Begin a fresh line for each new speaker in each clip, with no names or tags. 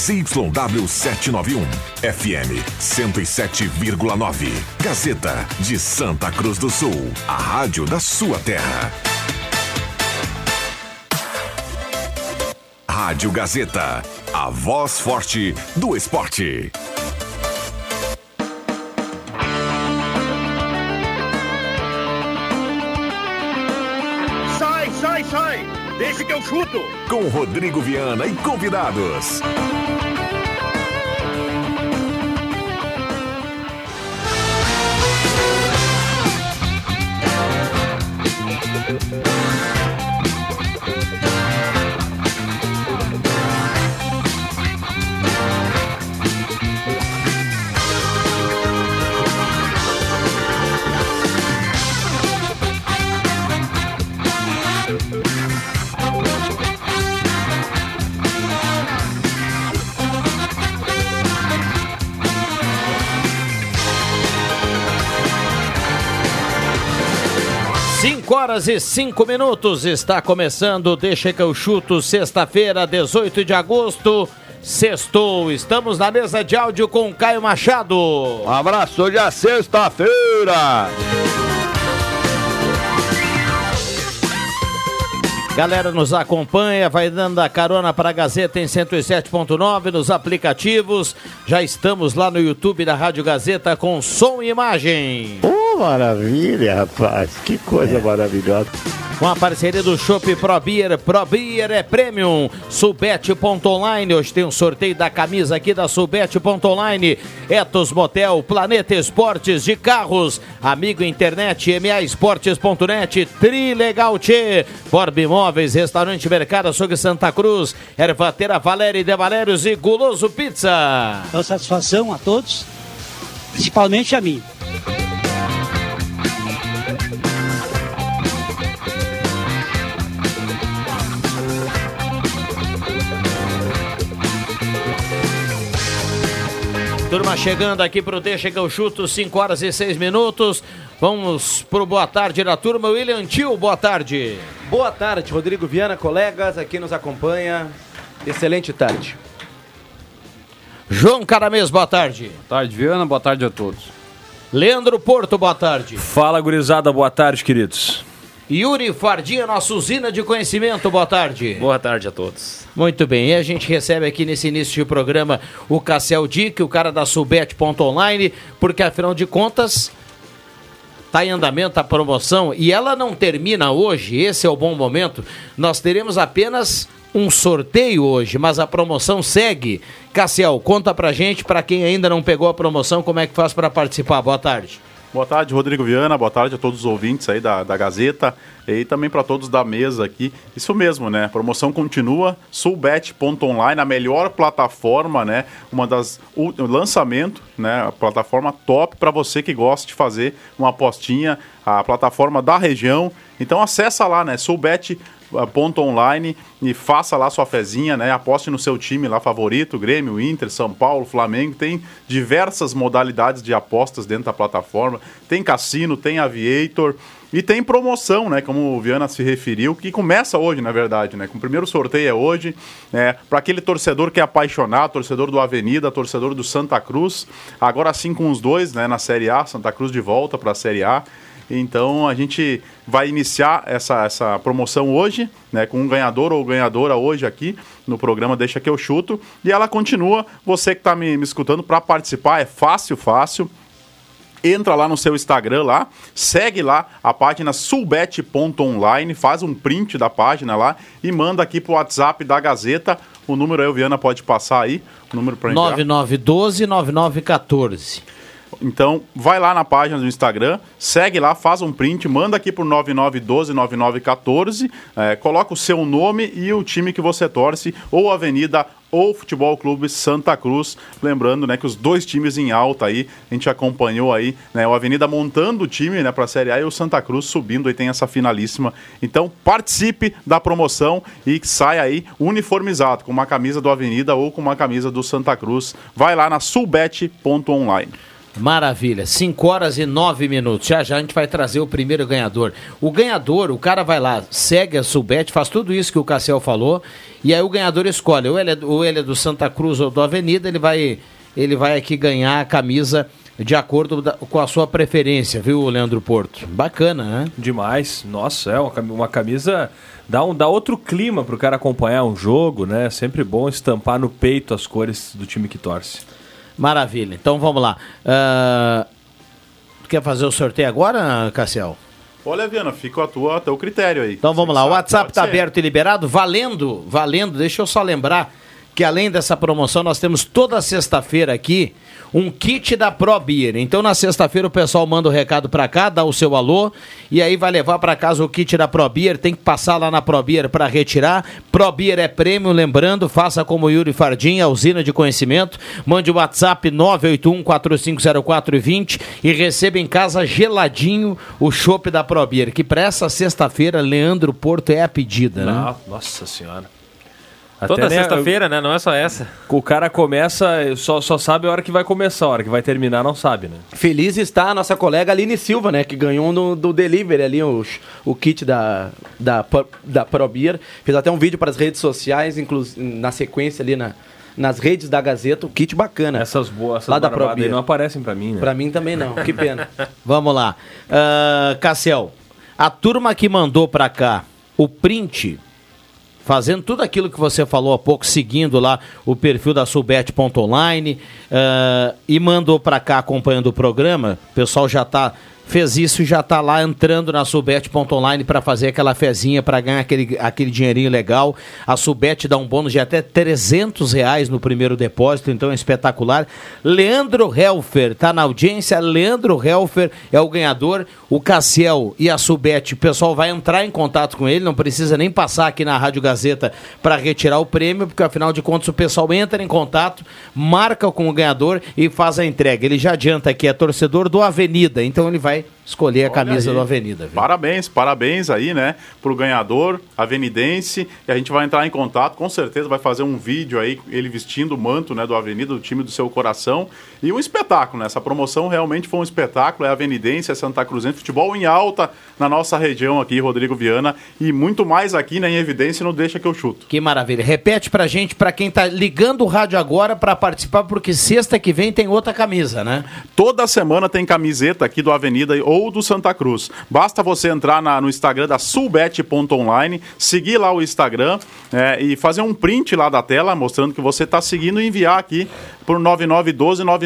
ZYW 791, FM 107,9. Gazeta de Santa Cruz do Sul, a rádio da sua terra. Rádio Gazeta, a voz forte do esporte.
Sai, sai, sai! Deixa que eu chuto!
Com Rodrigo Viana e convidados.
Cinco horas e cinco minutos está começando. Deixa que eu chuto. Sexta-feira, 18 de agosto. Sextou. Estamos na mesa de áudio com Caio Machado.
Um abraço, hoje é sexta-feira.
Galera nos acompanha, vai dando a carona para a Gazeta em 107.9 nos aplicativos. Já estamos lá no YouTube da Rádio Gazeta com som e imagem.
Maravilha, rapaz. Que coisa maravilhosa.
Com a parceria do Shop Pro Beer, Pro Beer é Premium, Subete.online, hoje tem um sorteio da camisa aqui da Subete.online, Etos Motel, Planeta Esportes de Carros, Amigo Internet, MAEsportes.net, Trilegal Tchê, Borb Imóveis, Restaurante Mercado Açougue Santa Cruz, Ervateira Valéria de Valérios e Guloso Pizza.
Uma satisfação a todos, principalmente a mim.
Turma chegando aqui pro Deixa que eu chuto, 5 horas e 6 minutos. Vamos pro boa tarde da turma. William Tio, boa tarde.
Boa tarde, Rodrigo Viana, colegas, aqui nos acompanha. Excelente tarde.
João Caramês, boa tarde.
Boa tarde, Viana, boa tarde a todos.
Leandro Porto, boa tarde.
Fala, gurizada, boa tarde, queridos.
Yuri Fardinha, nossa usina de conhecimento, boa tarde.
Boa tarde a todos.
Muito bem, e a gente recebe aqui nesse início de programa o Cassel Dick, o cara da Subet.online, porque afinal de contas está em andamento a promoção e ela não termina hoje, esse é o bom momento. Nós teremos apenas um sorteio hoje, mas a promoção segue. Cassiel, conta pra gente, para quem ainda não pegou a promoção, como é que faz para participar. Boa tarde.
Boa tarde, Rodrigo Viana. Boa tarde a todos os ouvintes aí da, da Gazeta e também para todos da mesa aqui. Isso mesmo, né? A promoção continua. Sulbet.online, a melhor plataforma, né? Uma das o lançamento, né? A plataforma top para você que gosta de fazer uma apostinha, a plataforma da região. Então acessa lá, né? Sulbet ponto online e faça lá sua fezinha, né? Aposte no seu time lá favorito, Grêmio, Inter, São Paulo, Flamengo. Tem diversas modalidades de apostas dentro da plataforma. Tem cassino, tem aviator. E tem promoção, né? Como o Viana se referiu, que começa hoje, na verdade, né? Com o primeiro sorteio é hoje, né? Para aquele torcedor que é apaixonado, torcedor do Avenida, torcedor do Santa Cruz. Agora sim com os dois, né? Na Série A, Santa Cruz de volta para a Série A. Então a gente vai iniciar essa, essa promoção hoje, né, com um ganhador ou ganhadora hoje aqui no programa Deixa que eu chuto. E ela continua. Você que está me, me escutando para participar é fácil, fácil entra lá no seu Instagram lá, segue lá a página sulbet.online, faz um print da página lá e manda aqui pro WhatsApp da Gazeta. O número aí, o Viana pode passar aí, o número para enviar.
9912 9914.
Então, vai lá na página do Instagram, segue lá, faz um print, manda aqui por 9912-9914, é, coloca o seu nome e o time que você torce, ou Avenida ou Futebol Clube Santa Cruz. Lembrando, né, que os dois times em alta aí, a gente acompanhou aí, né, o Avenida montando o time, né, para a Série A e o Santa Cruz subindo e tem essa finalíssima. Então, participe da promoção e saia aí uniformizado com uma camisa do Avenida ou com uma camisa do Santa Cruz. Vai lá na sulbet.online.
Maravilha, 5 horas e 9 minutos. Já já a gente vai trazer o primeiro ganhador. O ganhador, o cara vai lá, segue a Subete, faz tudo isso que o Cassiel falou, e aí o ganhador escolhe. Ou ele é, ou ele é do Santa Cruz ou do Avenida, ele vai, ele vai aqui ganhar a camisa de acordo da- com a sua preferência, viu, Leandro Porto? Bacana, né?
Demais. Nossa, é uma uma camisa. Dá, um, dá outro clima pro cara acompanhar um jogo, né? Sempre bom estampar no peito as cores do time que torce.
Maravilha. Então vamos lá. Ah, quer fazer o sorteio agora, Cassiel?
Olha, Viana, fica a tua, a teu critério aí.
Então vamos lá, o WhatsApp está aberto e liberado, valendo, valendo. Deixa eu só lembrar que além dessa promoção, nós temos toda sexta-feira aqui um kit da Pro Beer. Então na sexta-feira o pessoal manda o recado para cá, dá o seu alô e aí vai levar para casa o kit da Pro Beer. Tem que passar lá na Pro Beer para retirar. Pro Beer é prêmio, lembrando, faça como Yuri Fardim, a usina de conhecimento. Mande o WhatsApp 981-450420 e receba em casa geladinho o chopp da Pro Beer, que para essa sexta-feira, Leandro Porto é a pedida, né?
Ah, nossa senhora.
Toda
né,
sexta-feira, né? Não é só essa.
O cara começa, só, só sabe a hora que vai começar, a hora que vai terminar não sabe, né?
Feliz está a nossa colega Aline Silva, né? Que ganhou no, do delivery ali o, o kit da, da, da ProBeer. Fez até um vídeo para as redes sociais, inclusive na sequência ali na, nas redes da Gazeta, o kit bacana.
Essas boas, essas
Lá da ProBeer.
não aparecem pra mim, né?
Pra mim também não, que pena.
Vamos lá. Cassiel, a turma que mandou pra cá o print, fazendo tudo aquilo que você falou há pouco, seguindo lá o perfil da Subet.online ah, e mandou pra cá acompanhando o programa, o pessoal já tá fez isso e já tá lá entrando na Subet.online para fazer aquela fezinha para ganhar aquele, aquele dinheirinho legal. A Subet dá um bônus de até 300 reais no primeiro depósito, então é espetacular. Leandro Helfer tá na audiência. Leandro Helfer é o ganhador. O Cassiel e a Subet, o pessoal vai entrar em contato com ele, não precisa nem passar aqui na Rádio Gazeta para retirar o prêmio, porque afinal de contas o pessoal entra em contato, marca com o ganhador e faz a entrega. Ele já adianta que é torcedor do Avenida, então ele vai escolher a camisa do Avenida. viu?
Parabéns, parabéns aí, né, pro ganhador, avenidense, e a gente vai entrar em contato, com certeza vai fazer um vídeo aí, ele vestindo o manto, né, do Avenida, do time do seu coração, e um espetáculo, né, essa promoção realmente foi um espetáculo, é avenidense, é Santa Cruzense, futebol em alta na nossa região aqui, Rodrigo Viana, e muito mais aqui, né, em evidência, não deixa que eu chuto.
Que maravilha. Repete pra gente, pra quem tá ligando o rádio agora pra participar, porque sexta que vem tem outra camisa, né?
Toda semana tem camiseta aqui do Avenida ou do Santa Cruz. Basta você entrar na- no Instagram da sulbet.online, seguir lá o Instagram é, e fazer um print lá da tela mostrando que você está seguindo e enviar aqui por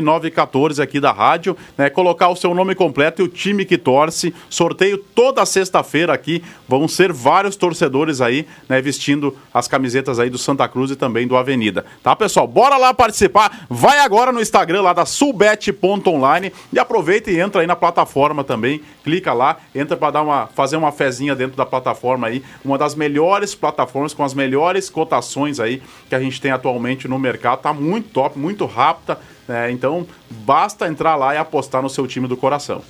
9912-9914 aqui da rádio, né, colocar o seu nome completo e o time que torce. Sorteio toda sexta-feira aqui. Vão ser vários torcedores aí, né, vestindo as camisetas aí do Santa Cruz e também do Avenida. Tá, pessoal? Bora lá participar. Vai agora no Instagram lá da sulbet.online e aproveita e entra aí na plataforma também. Clica lá, entra para dar uma fazer uma fezinha dentro da plataforma aí, uma das melhores plataformas com as melhores cotações aí que a gente tem atualmente no mercado. Tá muito top, muito rápida. Né? então basta entrar lá e apostar no seu time do coração.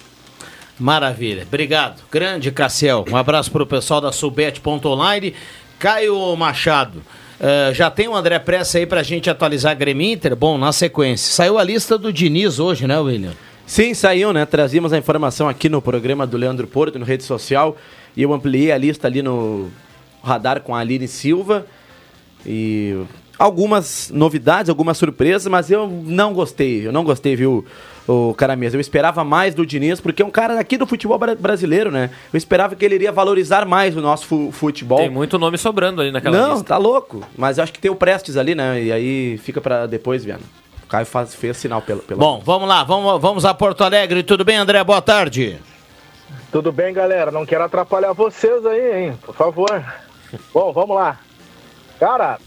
Maravilha. Obrigado. Grande Cassiel. Um abraço pro pessoal da Subet.online. Caio Machado. eh, já tem o André Pressa aí pra gente atualizar a Grêmio Inter? Bom, na sequência. Saiu a lista do Diniz hoje, né, William?
Sim, saiu, né? Trazíamos a informação aqui no programa do Leandro Porto, no rede social, e eu ampliei a lista ali no radar com a Aline Silva. E algumas novidades, algumas surpresas, mas eu não gostei. Eu não gostei, viu, o cara mesmo. Eu esperava mais do Diniz, porque é um cara aqui do futebol bra- brasileiro, né? Eu esperava que ele iria valorizar mais o nosso fu- futebol.
Tem muito nome sobrando ali naquela
Não,
lista.
tá louco. Mas eu acho que tem o Prestes ali, né? E aí fica pra depois, Viana. O Caio faz, fez sinal pelo. pelo...
Bom, vamos lá. Vamos, vamos a Porto Alegre. Tudo bem, André? Boa tarde.
Tudo bem, galera? Não quero atrapalhar vocês aí, hein? Por favor. Bom, vamos lá. Cara,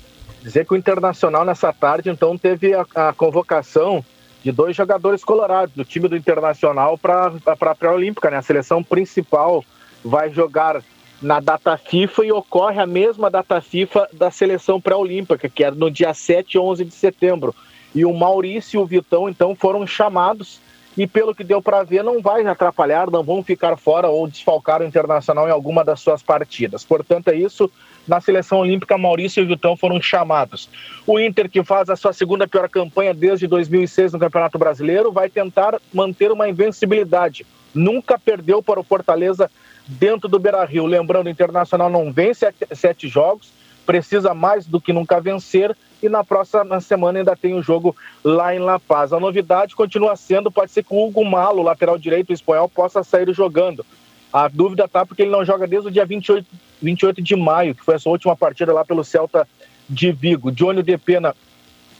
dizer que o Internacional nessa tarde, então, teve a, a convocação de dois jogadores colorados do time do Internacional para a pré-olímpica, né? A seleção principal vai jogar na data FIFA e ocorre a mesma data FIFA da seleção pré-olímpica, que é no dia 7 e 11 de setembro. E o Maurício e o Vitão, então, foram chamados e pelo que deu para ver, não vai atrapalhar, não vão ficar fora ou desfalcar o Internacional em alguma das suas partidas. Portanto, é isso. Na seleção olímpica, Maurício e Vitão foram chamados. O Inter, que faz a sua segunda pior campanha desde 2006 no Campeonato Brasileiro, vai tentar manter uma invencibilidade. Nunca perdeu para o Fortaleza dentro do Beira Rio. Lembrando, o Internacional não vence sete, sete jogos, precisa mais do que nunca vencer e na próxima semana ainda tem o jogo lá em La Paz. A novidade continua sendo, pode ser que o Hugo Malo, lateral direito espanhol, possa sair jogando. A dúvida tá porque ele não joga desde o dia 28, 28 de maio, que foi a sua última partida lá pelo Celta de Vigo. Johnny de Pena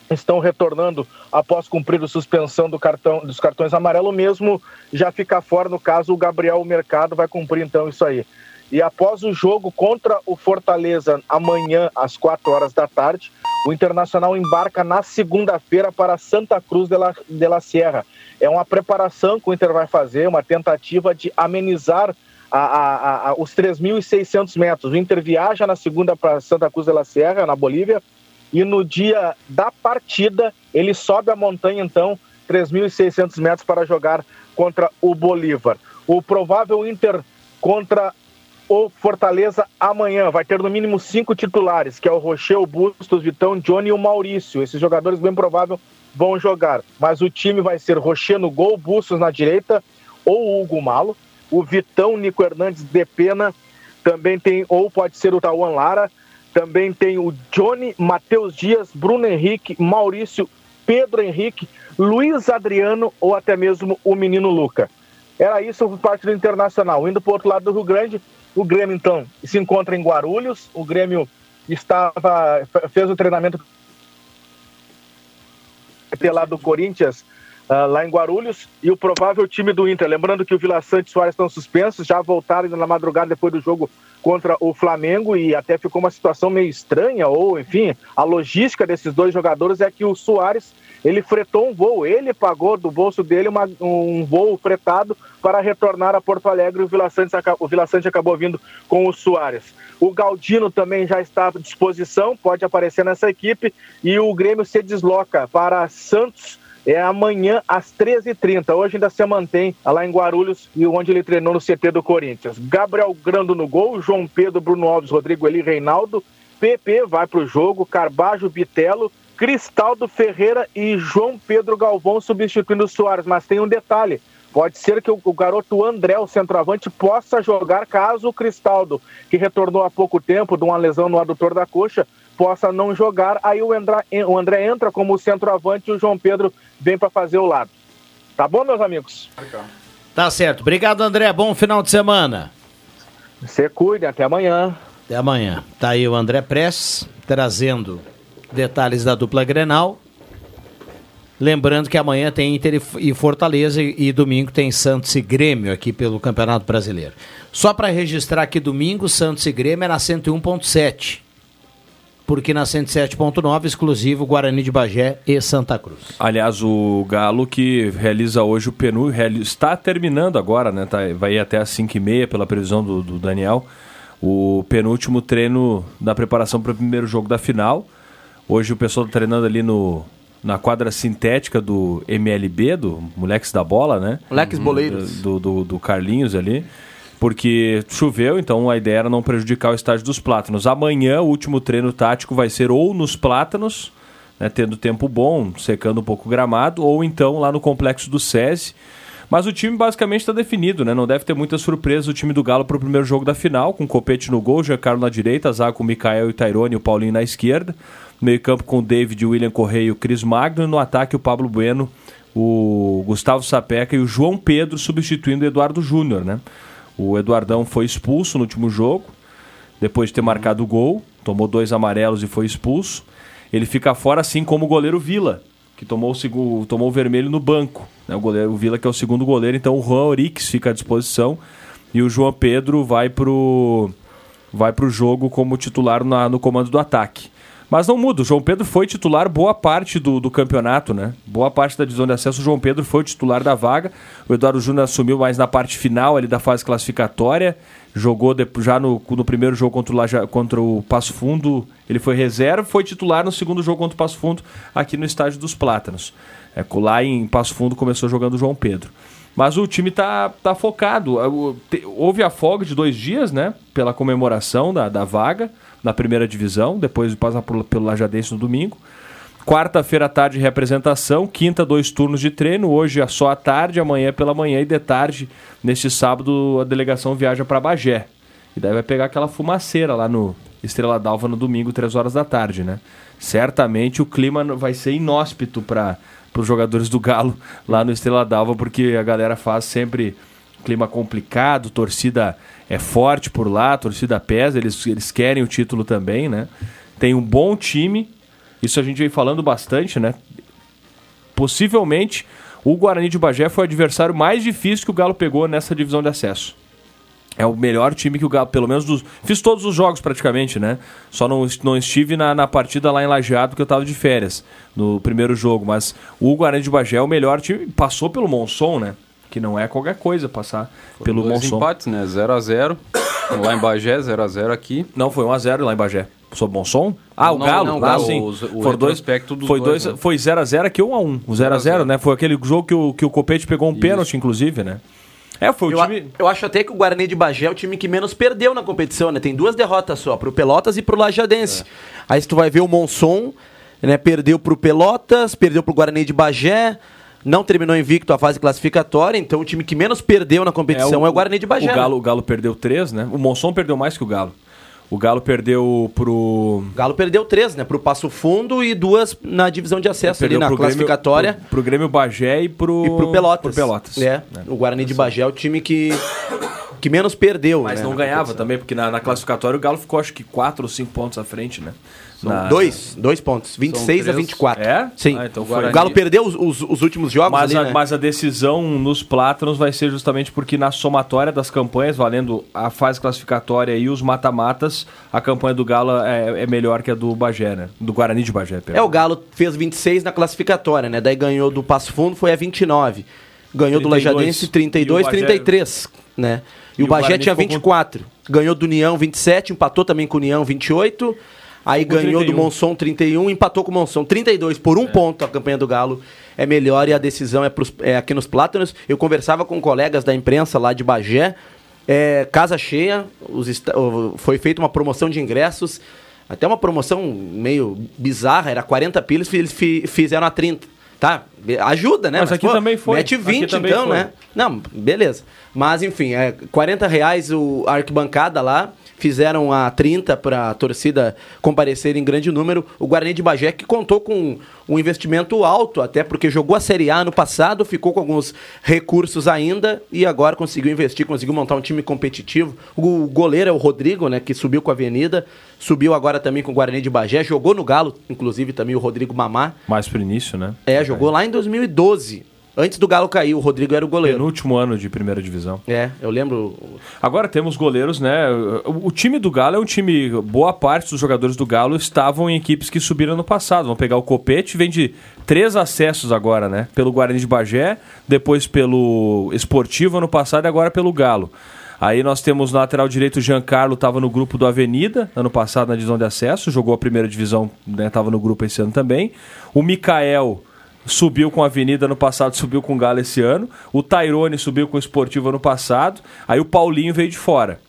estão retornando após cumprir a suspensão do cartão, dos cartões amarelo, mesmo já ficar fora, no caso, o Gabriel Mercado vai cumprir então isso aí. E após o jogo contra o Fortaleza, amanhã, às 4 horas da tarde, o Internacional embarca na segunda-feira para Santa Cruz de la, de la Sierra. É uma preparação que o Inter vai fazer, uma tentativa de amenizar a, a, a, os 3.600 metros. O Inter viaja na segunda para Santa Cruz de la Sierra, na Bolívia, e no dia da partida ele sobe a montanha, então, 3.600 metros para jogar contra o Bolívar. O provável Inter contra o Fortaleza amanhã. Vai ter no mínimo cinco titulares, que é o Rocher, o Bustos, Vitão, Johnny e o Maurício. Esses jogadores, bem provável, vão jogar. Mas o time vai ser Rocher no gol, Bustos na direita, ou Hugo Malo. O Vitão, Nico Hernandes, de Pena. Também tem, ou pode ser o Tauan Lara. Também tem o Johnny, Matheus Dias, Bruno Henrique, Maurício, Pedro Henrique, Luiz Adriano ou até mesmo o menino Luca. Era isso por parte do Internacional. Indo para o outro lado do Rio Grande, o Grêmio, então, se encontra em Guarulhos. O Grêmio estava fez o treinamento lá do Corinthians, uh, lá em Guarulhos, e o provável time do Inter. Lembrando que o Vila Sante e Soares estão suspensos, já voltaram na madrugada depois do jogo contra o Flamengo e até ficou uma situação meio estranha, ou enfim, a logística desses dois jogadores é que o Soares ele fretou um voo, ele pagou do bolso dele uma, um voo fretado para retornar a Porto Alegre. O Vila Sante, o Vila acabou vindo com o Soares. O Galdino também já está à disposição, pode aparecer nessa equipe. E o Grêmio se desloca para Santos é amanhã às 13h30. Hoje ainda se mantém lá em Guarulhos e onde ele treinou no CT do Corinthians. Gabriel Grando no gol, João Pedro, Bruno Alves, Rodrigo Eli, Reinaldo. PP vai para o jogo, Carbajo, Bitelo, Cristaldo Ferreira e João Pedro Galvão substituindo o Soares. Mas tem um detalhe: pode ser que o, garoto André, o centroavante, possa jogar caso o Cristaldo, que retornou há pouco tempo de uma lesão no adutor da coxa, possa não jogar. Aí o André, o André entra como centroavante e o João Pedro vem para fazer o lado. Tá bom, meus amigos?
Tá certo. Obrigado, André. Bom final de semana.
Você cuide. Até amanhã.
Até amanhã. Tá aí o André Press trazendo detalhes da dupla Grenal. Lembrando que amanhã tem Inter e Fortaleza e, domingo tem Santos e Grêmio aqui pelo Campeonato Brasileiro. Só para registrar que domingo Santos e Grêmio é na 101.7. Porque na 107.9 exclusivo Guarani de Bagé e Santa Cruz.
Aliás, o Galo que realiza hoje o PNU está terminando agora, né? Tá, vai até às 5h30 pela previsão do, do Daniel. O penúltimo treino da preparação para o primeiro jogo da final. Hoje o pessoal está treinando ali no, na quadra sintética do MLB, do Moleques da Bola, né?
Moleques Boleiros.
Do, do, do Carlinhos ali. Porque choveu, então a ideia era não prejudicar o estádio dos Plátanos. Amanhã, o último treino tático vai ser ou nos Plátanos, né, tendo tempo bom, secando um pouco o gramado, ou então lá no complexo do SESI. Mas o time basicamente está definido, né? Não deve ter muitas surpresas o time do Galo para o primeiro jogo da final, com o Copete no gol, Giancarlo na direita, Zago com o Mikael e o Tairone e o Paulinho na esquerda. Meio campo com o David, o William Correia e o Cris Magno. No ataque o Pablo Bueno, o Gustavo Sapeca e o João Pedro substituindo o Eduardo Júnior, né? O Eduardão foi expulso no último jogo, depois de ter marcado o gol, tomou dois amarelos e foi expulso. Ele fica fora assim como o goleiro Vila, que tomou o, tomou o vermelho no banco. Né? O, goleiro, o Vila que é o segundo goleiro, então o Juan Orix fica à disposição e o João Pedro vai pro vai pro jogo como titular na, no comando do ataque. Mas não muda, o João Pedro foi titular boa parte do, do campeonato, né? Boa parte da divisão de acesso, o João Pedro foi titular da vaga. O Eduardo Júnior assumiu mais na parte final ali da fase classificatória. Jogou de, já no, no primeiro jogo contra o, contra o Passo Fundo, ele foi reserva, foi titular no segundo jogo contra o Passo Fundo, aqui no estádio dos Plátanos. É, lá em Passo Fundo começou jogando o João Pedro. Mas o time tá, tá focado. Houve a folga de dois dias, né? Pela comemoração da, da vaga na primeira divisão, depois passa por- pelo Lajadense no domingo. Quarta-feira à tarde, representação. Quinta, dois turnos de treino. Hoje é só à tarde, amanhã pela manhã e de tarde. Neste sábado, a delegação viaja para Bagé. E daí vai pegar aquela fumaceira lá no Estrela d'Alva no domingo, três horas da tarde, né? Certamente o clima vai ser inóspito para os jogadores do Galo lá no Estrela d'Alva, porque a galera faz sempre clima complicado, torcida é forte por lá, torcida pesa, eles, eles querem o título também, né? Tem um bom time, isso a gente vem falando bastante, né? Possivelmente o Guarani de Bagé foi o adversário mais difícil que o Galo pegou nessa divisão de acesso. É o melhor time que o Galo, pelo menos dos. Fiz todos os jogos praticamente, né? Só não, não estive na, na partida lá em Lajeado porque eu tava de férias no primeiro jogo. Mas o Guarani de Bagé é o melhor time. Passou pelo Monson, né? Que não é qualquer coisa passar pelo
Dois
Monson.
empates, né? 0x0. Lá em Bagé, 0x0 aqui.
Não, foi 1x0 lá em Bagé. Sob Monson? Ah, o
Não,
Galo?
não, o
ah,
Galo,
sim.
os- o
Foram dois, foi
dois, né?
foi 0x0 aqui 1x1. O 0x0, né? Foi aquele jogo que o, que o Copete pegou um pênalti, inclusive, né? É, foi o
Eu, a-
time.
eu acho até que o Guarani de Bagé é o time que menos perdeu na competição, né? Tem duas derrotas só, pro Pelotas e pro Lajadense. Aí se tu vai ver o Monson, né? Perdeu pro Pelotas, perdeu pro Guarani de Bagé, não terminou invicto a fase classificatória, então o time que menos perdeu na competição é o, Guarani de Bagé.
O? Galo, o Galo perdeu três, né? O Monson perdeu mais que o Galo. O Galo perdeu pro.
O Galo perdeu três, né? Pro Passo Fundo e duas na divisão de acesso ali na
pro
classificatória.
Grêmio, pro, pro Grêmio Bagé e pro.
E pro Pelotas.
Pro Pelotas.
É, o Guarani de Bagé é o time que, que menos perdeu.
Mas
né,
não ganhava também, porque na, na classificatória o Galo ficou acho que 4 ou 5 pontos à frente, né?
São
Na-
dois, dois pontos, 26 a
três.
24.
É?
Sim.
Ah, então
o. Galo perdeu os, os- os últimos jogos
Mas,
ali,
a,
né?
mas a decisão nos Plátanos vai ser justamente porque na somatória das campanhas, valendo a fase classificatória e os mata-matas, a campanha do Galo é, é melhor que a do Bagé, né? Do Guarani de Bagé,
É,
perdão.
o Galo fez 26 na classificatória, né? Daí ganhou do Passo Fundo, foi a 29. Ganhou do
32.
Lajadense 32,
E o Bagé-
33, né? E,
E
o Bagé tinha
ficou com-
24. Ganhou do União 27, empatou também com o União 28. Aí
Com
ganhou do
31.
Monson 31, empatou com o Monson 32 por um ponto. A campanha do Galo é melhor e a decisão é, pros- é aqui nos Plátanos. Eu conversava com colegas da imprensa lá de Bagé. É, casa cheia, os foi feita uma promoção de ingressos. Até uma promoção meio bizarra, era 40 pilas, eles fi- fizeram a 30. Tá, ajuda, né?
Mas aqui também foi.
Mete
Aqui
20
também
então,
foi.
né? Não, beleza. Mas enfim, é 40 reais o, a arquibancada lá. Fizeram a 30 para a torcida comparecer em grande número. O Guarani de Bagé que contou com um investimento alto, até porque jogou a Série A no passado, ficou com alguns recursos ainda e agora conseguiu investir, conseguiu montar um time competitivo. O goleiro é o Rodrigo, né, que subiu com a Avenida, subiu agora também com o Guarani de Bagé, jogou no Galo, inclusive também o Rodrigo Mamá.
Mais pro início, né?
É, jogou lá em 2012. Antes do Galo cair, o Rodrigo era o goleiro.
No último ano de primeira divisão.
É, eu lembro.
Agora temos goleiros, né? O, o time do Galo é um time. Boa parte dos jogadores do Galo estavam em equipes que subiram no passado. Vamos pegar o Copete, vem de três acessos agora, né? Pelo Guarani de Bagé, depois pelo Esportivo ano passado e agora pelo Galo. Aí nós temos no lateral direito o Giancarlo, estava no grupo do Avenida, ano passado na divisão de acesso, jogou a primeira divisão, estava no grupo esse ano também. O Mikael subiu com a Avenida no passado, subiu com o Galo esse ano. O Tairone subiu com o Esportivo ano passado. Aí o Paulinho veio de fora.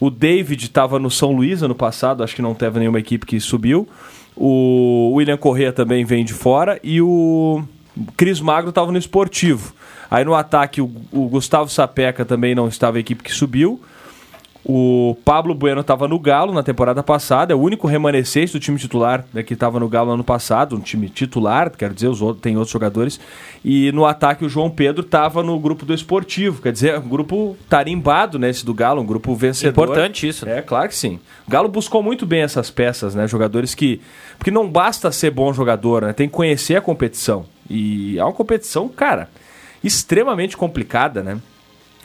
O David estava no São Luís ano passado, acho que não teve nenhuma equipe que subiu. O William Correa também vem de fora. E o Cris Magro estava no Esportivo. Aí no ataque o, o Gustavo Sapeca também não estava a equipe que subiu. O Pablo Bueno estava no Galo na temporada passada, é o único remanescente do time titular né, que estava no Galo ano passado, um time titular, quero dizer, os outros, tem outros jogadores. E no ataque o João Pedro estava no grupo do Esportivo, quer dizer, um grupo tarimbado, né, esse do Galo, um grupo vencedor.
Importante isso, né?
É, claro que sim. O Galo buscou muito bem essas peças, né, jogadores que... Porque não basta ser bom jogador, né, tem que conhecer a competição. E é uma competição, cara, extremamente complicada, né?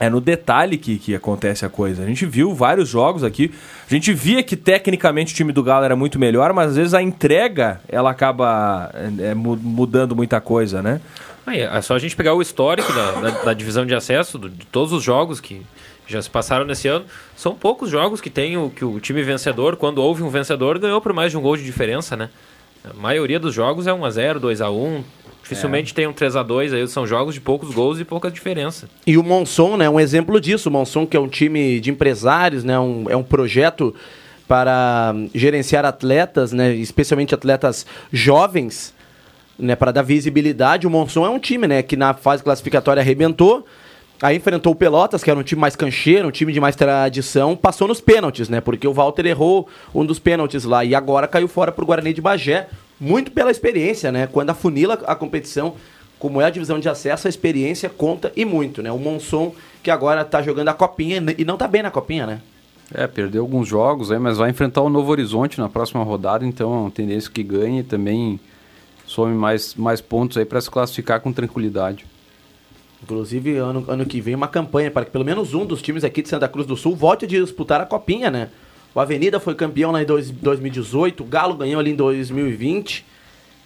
É no detalhe que, que acontece a coisa. A gente viu vários jogos aqui. A gente via que tecnicamente o time do Galo era muito melhor, mas às vezes a entrega ela acaba é, é, mu- mudando muita coisa, né?
Aí, é só a gente pegar o histórico da, da, da divisão de acesso, do- de todos os jogos que já se passaram nesse ano. São poucos jogos que tem o, que o time vencedor, quando houve um vencedor, ganhou por mais de um gol de diferença, né? A maioria dos jogos é 1x0, 2x1. Dificilmente tem um 3x2, aí são jogos de poucos gols e pouca diferença.
E o Monson, né, é um exemplo disso. O Monson que é um time de empresários, né, um, é um projeto para gerenciar atletas, né, especialmente atletas jovens, né, para dar visibilidade. O Monson é um time, né, que na fase classificatória arrebentou. Aí enfrentou o Pelotas, que era um time mais cancheiro, um time de mais tradição, passou nos pênaltis, né? Porque o Walter errou um dos pênaltis lá e agora caiu fora pro Guarani de Bagé, muito pela experiência, né? Quando afunila a competição, como é a divisão de acesso, a experiência conta e muito, né? O Monson, que agora tá jogando a copinha e não tá bem na copinha, né?
É, perdeu alguns jogos aí, mas vai enfrentar o Novo Horizonte na próxima rodada, então é uma tendência que ganhe e também some mais, mais pontos aí para se classificar com tranquilidade.
Inclusive, ano, ano que vem, uma campanha para que pelo menos um dos times aqui de Santa Cruz do Sul volte a disputar a copinha, né? O Avenida foi campeão lá em dois- 2018, o Galo ganhou ali em 2020.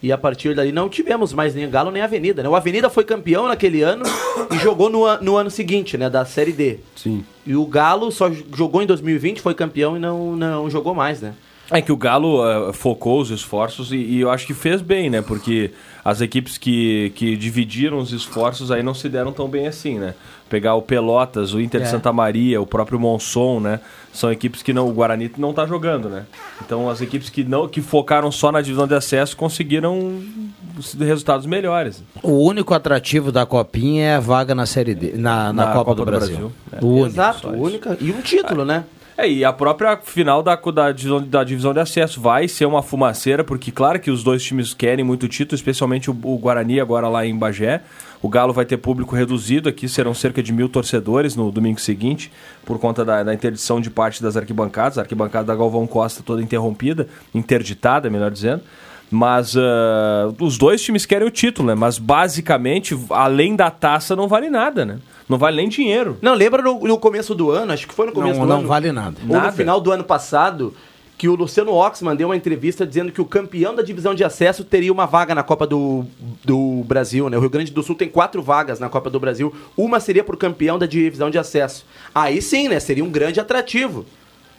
E a partir dali não tivemos mais nem Galo nem Avenida, né? O Avenida foi campeão naquele ano e jogou no, no ano seguinte, né? Da Série D.
Sim.
E o Galo só jogou em 2020, foi campeão e não, não jogou mais, né?
É que o Galo eh, focou os esforços e, e eu acho que fez bem, né? Porque as equipes que, que dividiram os esforços aí não se deram tão bem assim, né? Pegar o Pelotas, o Inter de
É.
Santa Maria, o próprio Monson, né? São equipes que não, o Guarani não tá jogando, né? Então as equipes que não que focaram só na divisão de acesso conseguiram os resultados melhores.
O único atrativo da Copinha é a vaga na Série D, na, na, Copa, do, Brasil.
É.
O único.
Exato, única. E um título, né?
É, e a própria final da, da, divisão, da divisão de acesso vai ser uma fumaceira, porque claro que os dois times querem muito título, especialmente o, o Guarani agora lá em Bagé. O Galo vai ter público reduzido aqui, serão cerca de mil torcedores no domingo seguinte, por conta da, da interdição de parte das arquibancadas. A arquibancada da Galvão Costa toda interrompida, interditada, melhor dizendo. Mas ah, os dois times querem o título, né? Mas basicamente, além da taça, não vale nada, né? Não vale nem dinheiro.
Não, lembra no, no começo do ano, acho que foi no começo
Não,
do
não
ano.
vale nada.
Ou
Nada.
no final do ano passado, que o Luciano Oxman deu uma entrevista dizendo que o campeão da divisão de acesso teria uma vaga na Copa do, do Brasil, né? O Rio Grande do Sul tem quatro vagas na Copa do Brasil. Uma seria pro campeão da divisão de acesso. Aí sim, né? Seria um grande atrativo.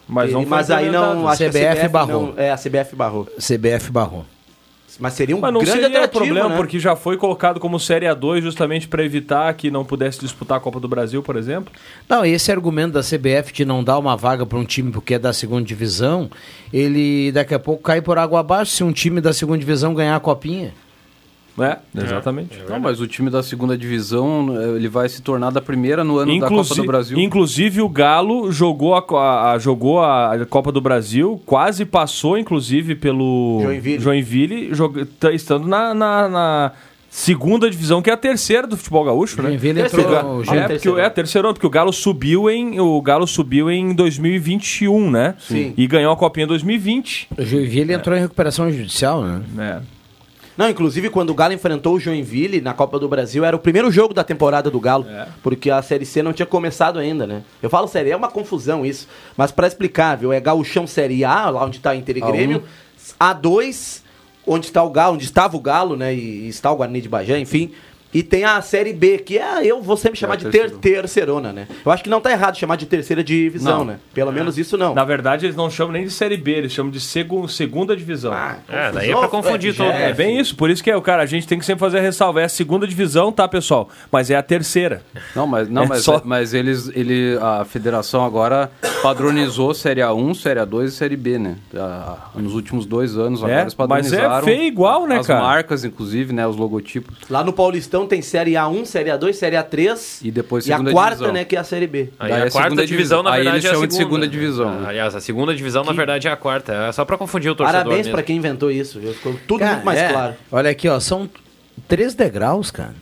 Mas, não
E- mas aí não. que a
CBF barrou.
não- é, a CBF barrou.
CBF barrou.
Mas seria um
Mas não
grande
seria problema,
né?
porque já foi colocado como Série A2 justamente para evitar que não pudesse disputar a Copa do Brasil, por exemplo.
Não, esse argumento da CBF de não dar uma vaga para um time porque é da segunda divisão, ele daqui a pouco cai por água abaixo se um time da segunda divisão ganhar a copinha.
É, exatamente.
Não, mas o time da segunda divisão, eh, ele vai se tornar da primeira no ano da Copa do Brasil.
Inclusive o Galo jogou a, a- a- jogou a Copa do Brasil, quase passou, inclusive, pelo
Joinville.
Joinville, tá- estando na, na- na segunda divisão, que é a terceira do futebol gaúcho, né?
Joinville entrou.
Ah,
o
É, porque,
terceiro.
é a terceira, porque o Galo subiu em o Galo subiu em 2021, né?
Sim.
E ganhou a Copinha em 2020.
O Joinville entrou em recuperação judicial, né?
né?
Não, inclusive quando o Galo enfrentou o Joinville na Copa do Brasil, era o primeiro jogo da temporada do Galo,
É.
porque a Série C não tinha começado ainda, né? Eu falo Série A, é uma confusão isso, mas pra explicar, viu, é Gauchão Série A, lá onde tá Inter e
A1.
Grêmio, A2, onde está o Galo, onde estava o Galo, né, e está o Guarani de Bagé, enfim, e tem a Série B, que é, eu vou sempre chamar
É,
de ter,
terceiro.
terceirona, né? Eu acho que não tá errado chamar de terceira divisão,
Não.
né? Pelo menos isso não.
Na verdade, eles não chamam nem de Série B, eles chamam de segu- segunda divisão.
Ah,
É, daí é pra confundir todo.
É, bem isso, por isso que é, o cara, a gente tem que sempre fazer a ressalva. É a segunda divisão, tá, pessoal? Mas é a terceira.
Não, mas, não,
É
mas,
só-
mas eles, ele, a federação agora padronizou Série A1, Série A2 e Série B, né? Ah, nos últimos dois anos agora
É,
eles
mas é
padronizaram.
feio igual, né,
as
cara?
marcas, inclusive, né? Os logotipos.
Lá no Paulistão tem Série A1, Série A2, Série A3
E depois
e a quarta,
divisão.
né, que é a Série B.
Aí
Daí
a
é
quarta
segunda
divisão, na verdade,
eles
é a segunda.
segunda divisão, né?
Aliás, a segunda divisão, na verdade, é a quarta. É só pra confundir o torcedor
Parabéns
mesmo.
pra quem inventou isso, viu? Ficou tudo
Cara,
muito mais
é.
claro.
Olha aqui, ó, são três degraus, cara.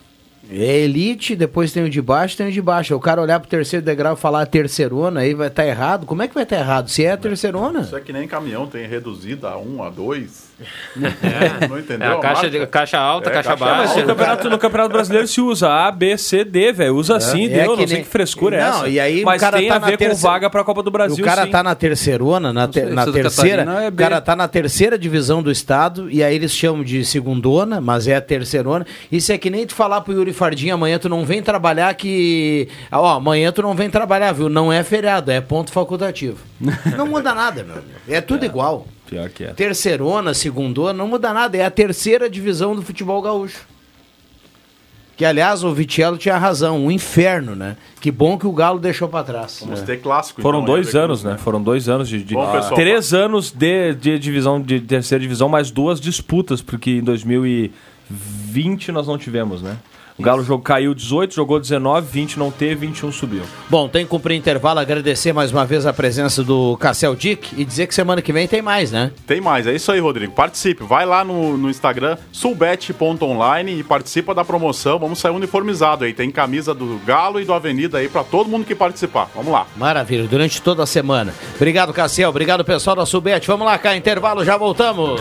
É elite, depois tem o de baixo, tem o de baixo. O cara olhar pro terceiro degrau e falar terceirona, aí vai estar errado. Como é que vai estar errado? Se é a terceirona.
Isso é que nem caminhão, tem reduzido a 1, a 2.
É.
Não entendeu?
É a
a
caixa, de, caixa alta,
É,
caixa,
caixa
baixa.
Mas no campeonato, no campeonato Brasileiro se usa A, B, C, D, velho. Usa assim,
É
deu. não sei
nem-
que frescura é
Não,
essa.
e aí o
Mas
cara
tem
tá
a
na
ver com
terceira-
vaga pra Copa do Brasil,
o cara
sim.
tá na terceirona, na,
sei,
na terceira.
Catarina é
o cara tá na terceira divisão do estado e aí eles chamam de segundona, mas é a terceirona. Isso é que nem tu falar pro Yuri Fardim amanhã tu não vem trabalhar que. Ó, amanhã tu não vem trabalhar, viu? Não é feriado, é ponto facultativo. não muda nada, meu. É tudo igual.
Pior que é.
Terceirona, segundona, não muda nada. É a terceira divisão do futebol gaúcho. Que, aliás, o Vitiello tinha razão, um inferno, né? Que bom que o Galo deixou pra trás.
Vamos ter clássico.
Foram
então,
dois anos, né? Foram dois anos de. de-
Bom, pessoal.
três anos de, de divisão, de terceira divisão, mais duas disputas, porque em 2020 nós não tivemos, né? O Galo jogou, caiu 18, jogou 19, 20 não teve, 21 subiu.
Bom, tem que cumprir intervalo, agradecer mais uma vez a presença do Cassel Dick e dizer que semana que vem tem mais, né?
Tem mais, é isso aí, Rodrigo. Participe. Vai lá no, no Instagram, sulbet.online e participa da promoção. Vamos sair uniformizado aí. Tem camisa do Galo e do Avenida aí pra todo mundo que participar. Vamos lá.
Maravilha, durante toda a semana. Obrigado, Cassiel. Obrigado, pessoal da Subete. Vamos lá, cá, intervalo, já voltamos.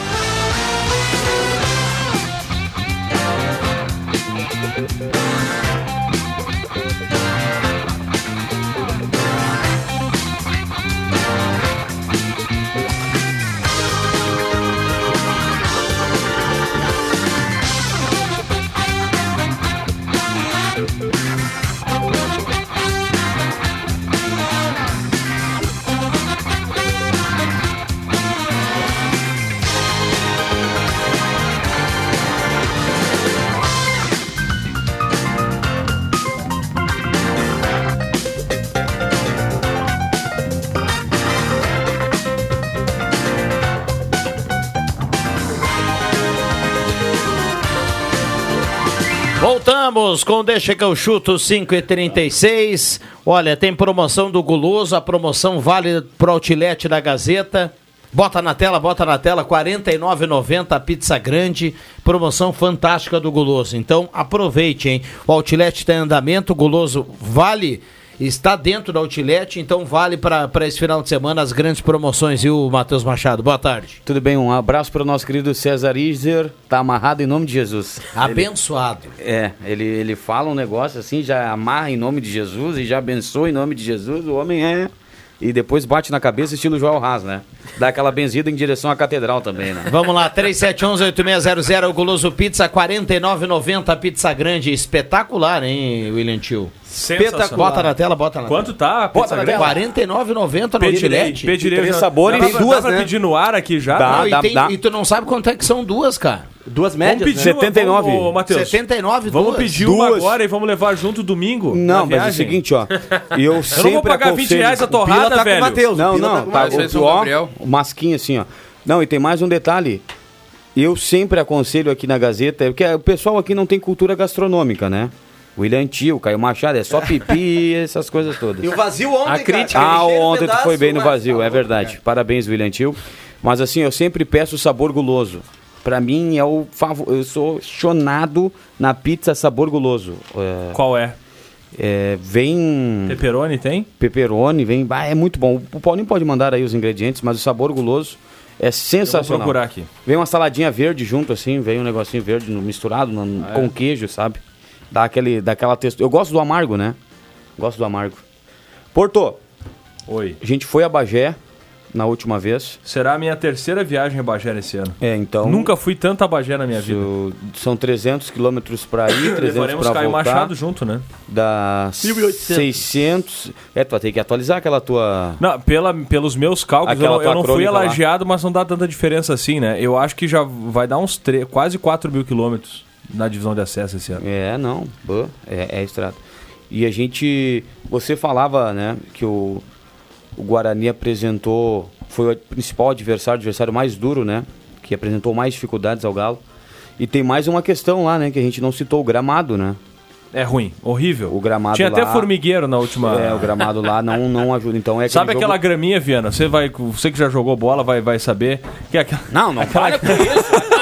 Voltamos com Deixa que eu chuto 5 e 36 Olha, tem promoção do Guloso, a promoção vale pro outlet da Gazeta. Bota na tela, bota na tela, R$ 49,90 a pizza grande, promoção fantástica do Guloso. Então aproveite, hein? O outlet está em andamento, o Guloso vale, está dentro do outlet, então vale para esse final de semana as grandes promoções, viu, Matheus Machado? Boa tarde.
Tudo bem, um abraço para o nosso querido César Iser, tá amarrado em nome de Jesus.
Abençoado.
Ele, é, ele, ele fala um negócio assim, já amarra em nome de Jesus e já abençoa em nome de Jesus, o homem é... E depois bate na cabeça estilo Joel Haas, né? Dá aquela benzida em direção à catedral também, né?
Vamos lá, 3711-8600, o Guloso Pizza, R$ 49,90 pizza grande, espetacular, hein, William Tio?
Sensacional.
Bota na tela, bota na
Quanto
tela.
tá
Bota na tela. R$ 49,90 no
Pedirei, pedirei.
três
já-
sabores
dá
e
pra-
duas,
dá pra
né?
pedir no ar aqui já?
Dá,
Não, e,
dá,
tem-
dá.
e tu não sabe quanto é que são duas, cara.
Duas
Vamos
médias,
pedir,
né? 79.
Vamos, Matheus,
79
Vamos
duas.
pedir uma
Duas.
agora e vamos levar junto domingo?
Não, mas é o seguinte, ó. Eu,
Eu não
sempre
vou pagar 20
aconselho-
reais a torrada,
tá com o
velho.
Mateus, Não, não,
tá
tá, o, ó, o masquinho assim, ó. Não, e tem mais um detalhe. Eu sempre aconselho aqui na Gazeta, porque o pessoal aqui não tem cultura gastronômica, né? William Tio, Caio Machado, é só pipi, essas coisas todas.
E o vazio ontem,
A crítica-
cara.
Ah, ontem tu
pedaço,
foi bem no vazio,
tá
é
bom,
verdade. Parabéns, William Tio. Mas assim, eu sempre peço sabor guloso. Pra mim é o favor. Eu sou chonado na pizza sabor guloso. É,
Qual é?
é, vem
Pepperoni tem?
pepperoni, vem. Ah, é muito bom. O Paulinho pode mandar aí os ingredientes, mas o sabor guloso é
Eu vou
sensacional.
procurar aqui.
Vem uma saladinha verde junto, assim, vem um negocinho verde misturado no-
Ah, é?
com queijo, sabe? Dá aquele, daquela textura. Eu gosto do amargo, né? Gosto do amargo. Porto,
Oi.
a gente foi a Bagé na última vez.
Será a minha terceira viagem a Bagé esse ano.
É, então.
Nunca fui tanto a Bagé na minha vida.
São 300 quilômetros para ir, 300
Levaremos
para
Caio
voltar.
Machado junto, né?
Dá 600. É, tu vai ter que atualizar aquela tua.
Não, pela, pelos meus cálculos, eu
Aquela
não, eu
tua
não fui elagiado, mas não dá tanta diferença assim, né? Eu acho que já vai dar uns tre- quase 4 mil quilômetros na divisão de acesso esse ano.
É, não. É, é estrada. E a gente. Você falava, né, que o, o Guarani apresentou. Foi o principal adversário, o adversário mais duro, né? Que apresentou mais dificuldades ao Galo. E tem mais uma questão lá, né? Que a gente não citou, o gramado, né?
É ruim, horrível.
O gramado
Tinha
lá,
até formigueiro na última.
É, o gramado lá não, não ajuda. Então é
Sabe
jogo-
aquela graminha, Viana? Você vai, você que já jogou bola vai, vai saber que é aquela.
Não, não
aquela...
fala com isso.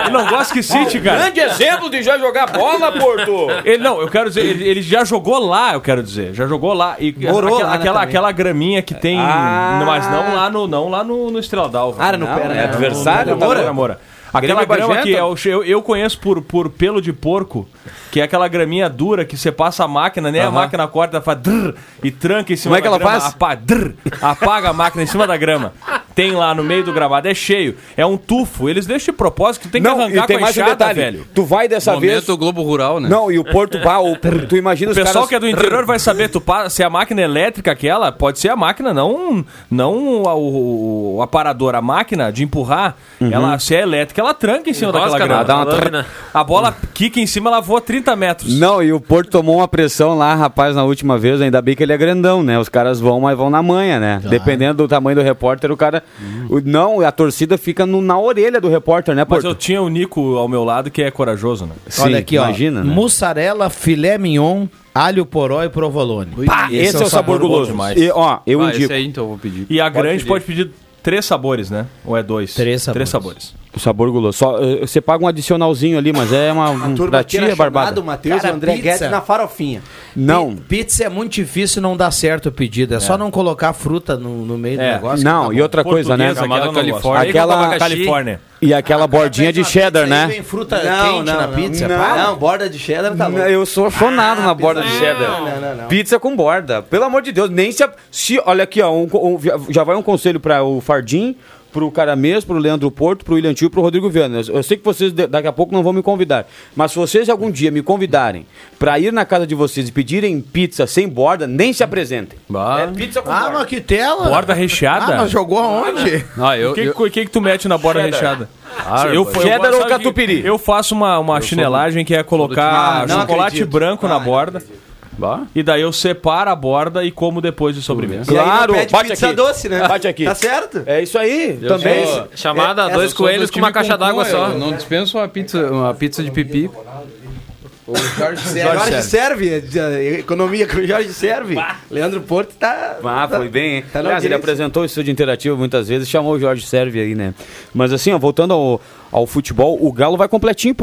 Ele não gosta que cite, cara.
Grande exemplo de já jogar bola, Porto.
Ele não, eu quero dizer, ele, ele já jogou lá, eu quero dizer, já jogou lá e
Morou
aquela,
lá, né,
aquela,
também.
aquela graminha que tem,
Ah.
mas não lá no não lá no, no Estrela d'Alva.
Ah, no
Não,
pé,
é
né?
adversário,
no, no,
Moura?
Moura, Moura. Aquela grama
Bagé,
que o, eu, eu conheço por, por pelo de porco, que é aquela graminha dura que você passa a máquina, né? A
Aham.
máquina corta, faz drrr, e tranca em cima
Como é que
da
ela
grama,
faz?
apa- drrr, apaga a máquina em cima da grama. tem lá no meio do gramado é cheio. É um tufo. Eles deixam de propósito que tem que
Não,
arrancar
e tem
com a
mais um
enxada,
detalhe.
velho.
Tu vai dessa
Momento
vez.
Globo Rural, né?
Não, e o Porto Bah, o- tu imagina
O
os
pessoal
caras.
que é do interior vai saber tu pa- se a máquina é elétrica aquela, pode ser a máquina, não, não o, o- o aparador, a máquina de empurrar, ela, se é elétrica, ela tranca em cima
Enrosca
daquela grama.
dá uma
na lâmina.
A bola quica em cima, ela voa 30 metros.
Não, e o Porto tomou uma pressão lá, rapaz, na última vez, ainda bem que ele é grandão, né? Os caras vão, mas vão na manha, né? Dependendo do tamanho do repórter, o cara. Não, a torcida fica no- na orelha do repórter, né,
Mas
Porto?
eu tinha o Nico ao meu lado que é corajoso, né?
Sim,
Olha aqui,
imagina,
ó.
né?
Mussarela, filé mignon, alho poró e provolone.
Pá, esse, é o sabor guloso.
demais.
E, ó, eu
Ah,
indico.
esse aí então eu vou pedir.
E a
Pode
grande
pedir.
pode pedir três sabores, né? Ou é dois?
Três sabores.
Três sabores.
O sabor guloso. Só, eh, você paga um adicionalzinho ali, mas é uma. Um,
turma
é barbada.
Matheus e
Cara,
André
pizza.
Guedes na farofinha.
Não.
Pi- Pizza é muito difícil não dar certo o pedido. É, só não colocar fruta no, no meio
É.
do negócio.
Não,
tá
e outra coisa, né?
Aquela.
Califórnia.
Aquela-
Califórnia.
E aquela bordinha de cheddar, né?
Vem fruta
Não,
quente
não,
na pizza.
não.
pá.
Não, borda de cheddar tá louco.
Eu sou chonado na borda de cheddar.
Não, não, não.
Pizza com borda. Pelo amor de Deus, nem se. se olha aqui, ó. um- um- já vai um conselho para o Fardim, pro Caramês, pro Leandro Porto, pro William Tio e pro Rodrigo Viana. Eu sei que vocês daqui a pouco não vão me convidar. Mas se vocês algum dia me convidarem para ir na casa de vocês e pedirem pizza sem borda, nem se apresentem. É pizza com
Ah,
borda.
mas que tela.
Borda recheada?
Ah, mas jogou aonde?
Ah, eu,
O que,
eu-
que, que tu mete na borda
Cheddar.
recheada?
Ah,
eu.
Cheddar
sabe
ou catupiry?
Eu faço uma, uma
sou
chinelagem que é
Ah,
colocar
não
chocolate
acredito.
branco na
Ah,
borda.
Bah.
E daí eu separo a borda e como depois de sobremesa.
E aí não
Claro,
pede
bate
pizza
aqui.
doce, né?
Bate aqui.
Tá certo?
É isso aí, também.
sou-
Chamada
É,
dois coelhos com uma caixa d'água só.
Eu não dispenso uma pizza, uma pizza de pipi.
Jorge serve, eh, economia com o Jorge serve. Leandro Porto tá.
Ah, foi bem, hein?
Tá
Aliás, ele apresentou o estúdio interativo muitas vezes, chamou o Jorge Serve aí, né? Mas assim, ó, voltando ao, ao futebol, o Galo vai completinho em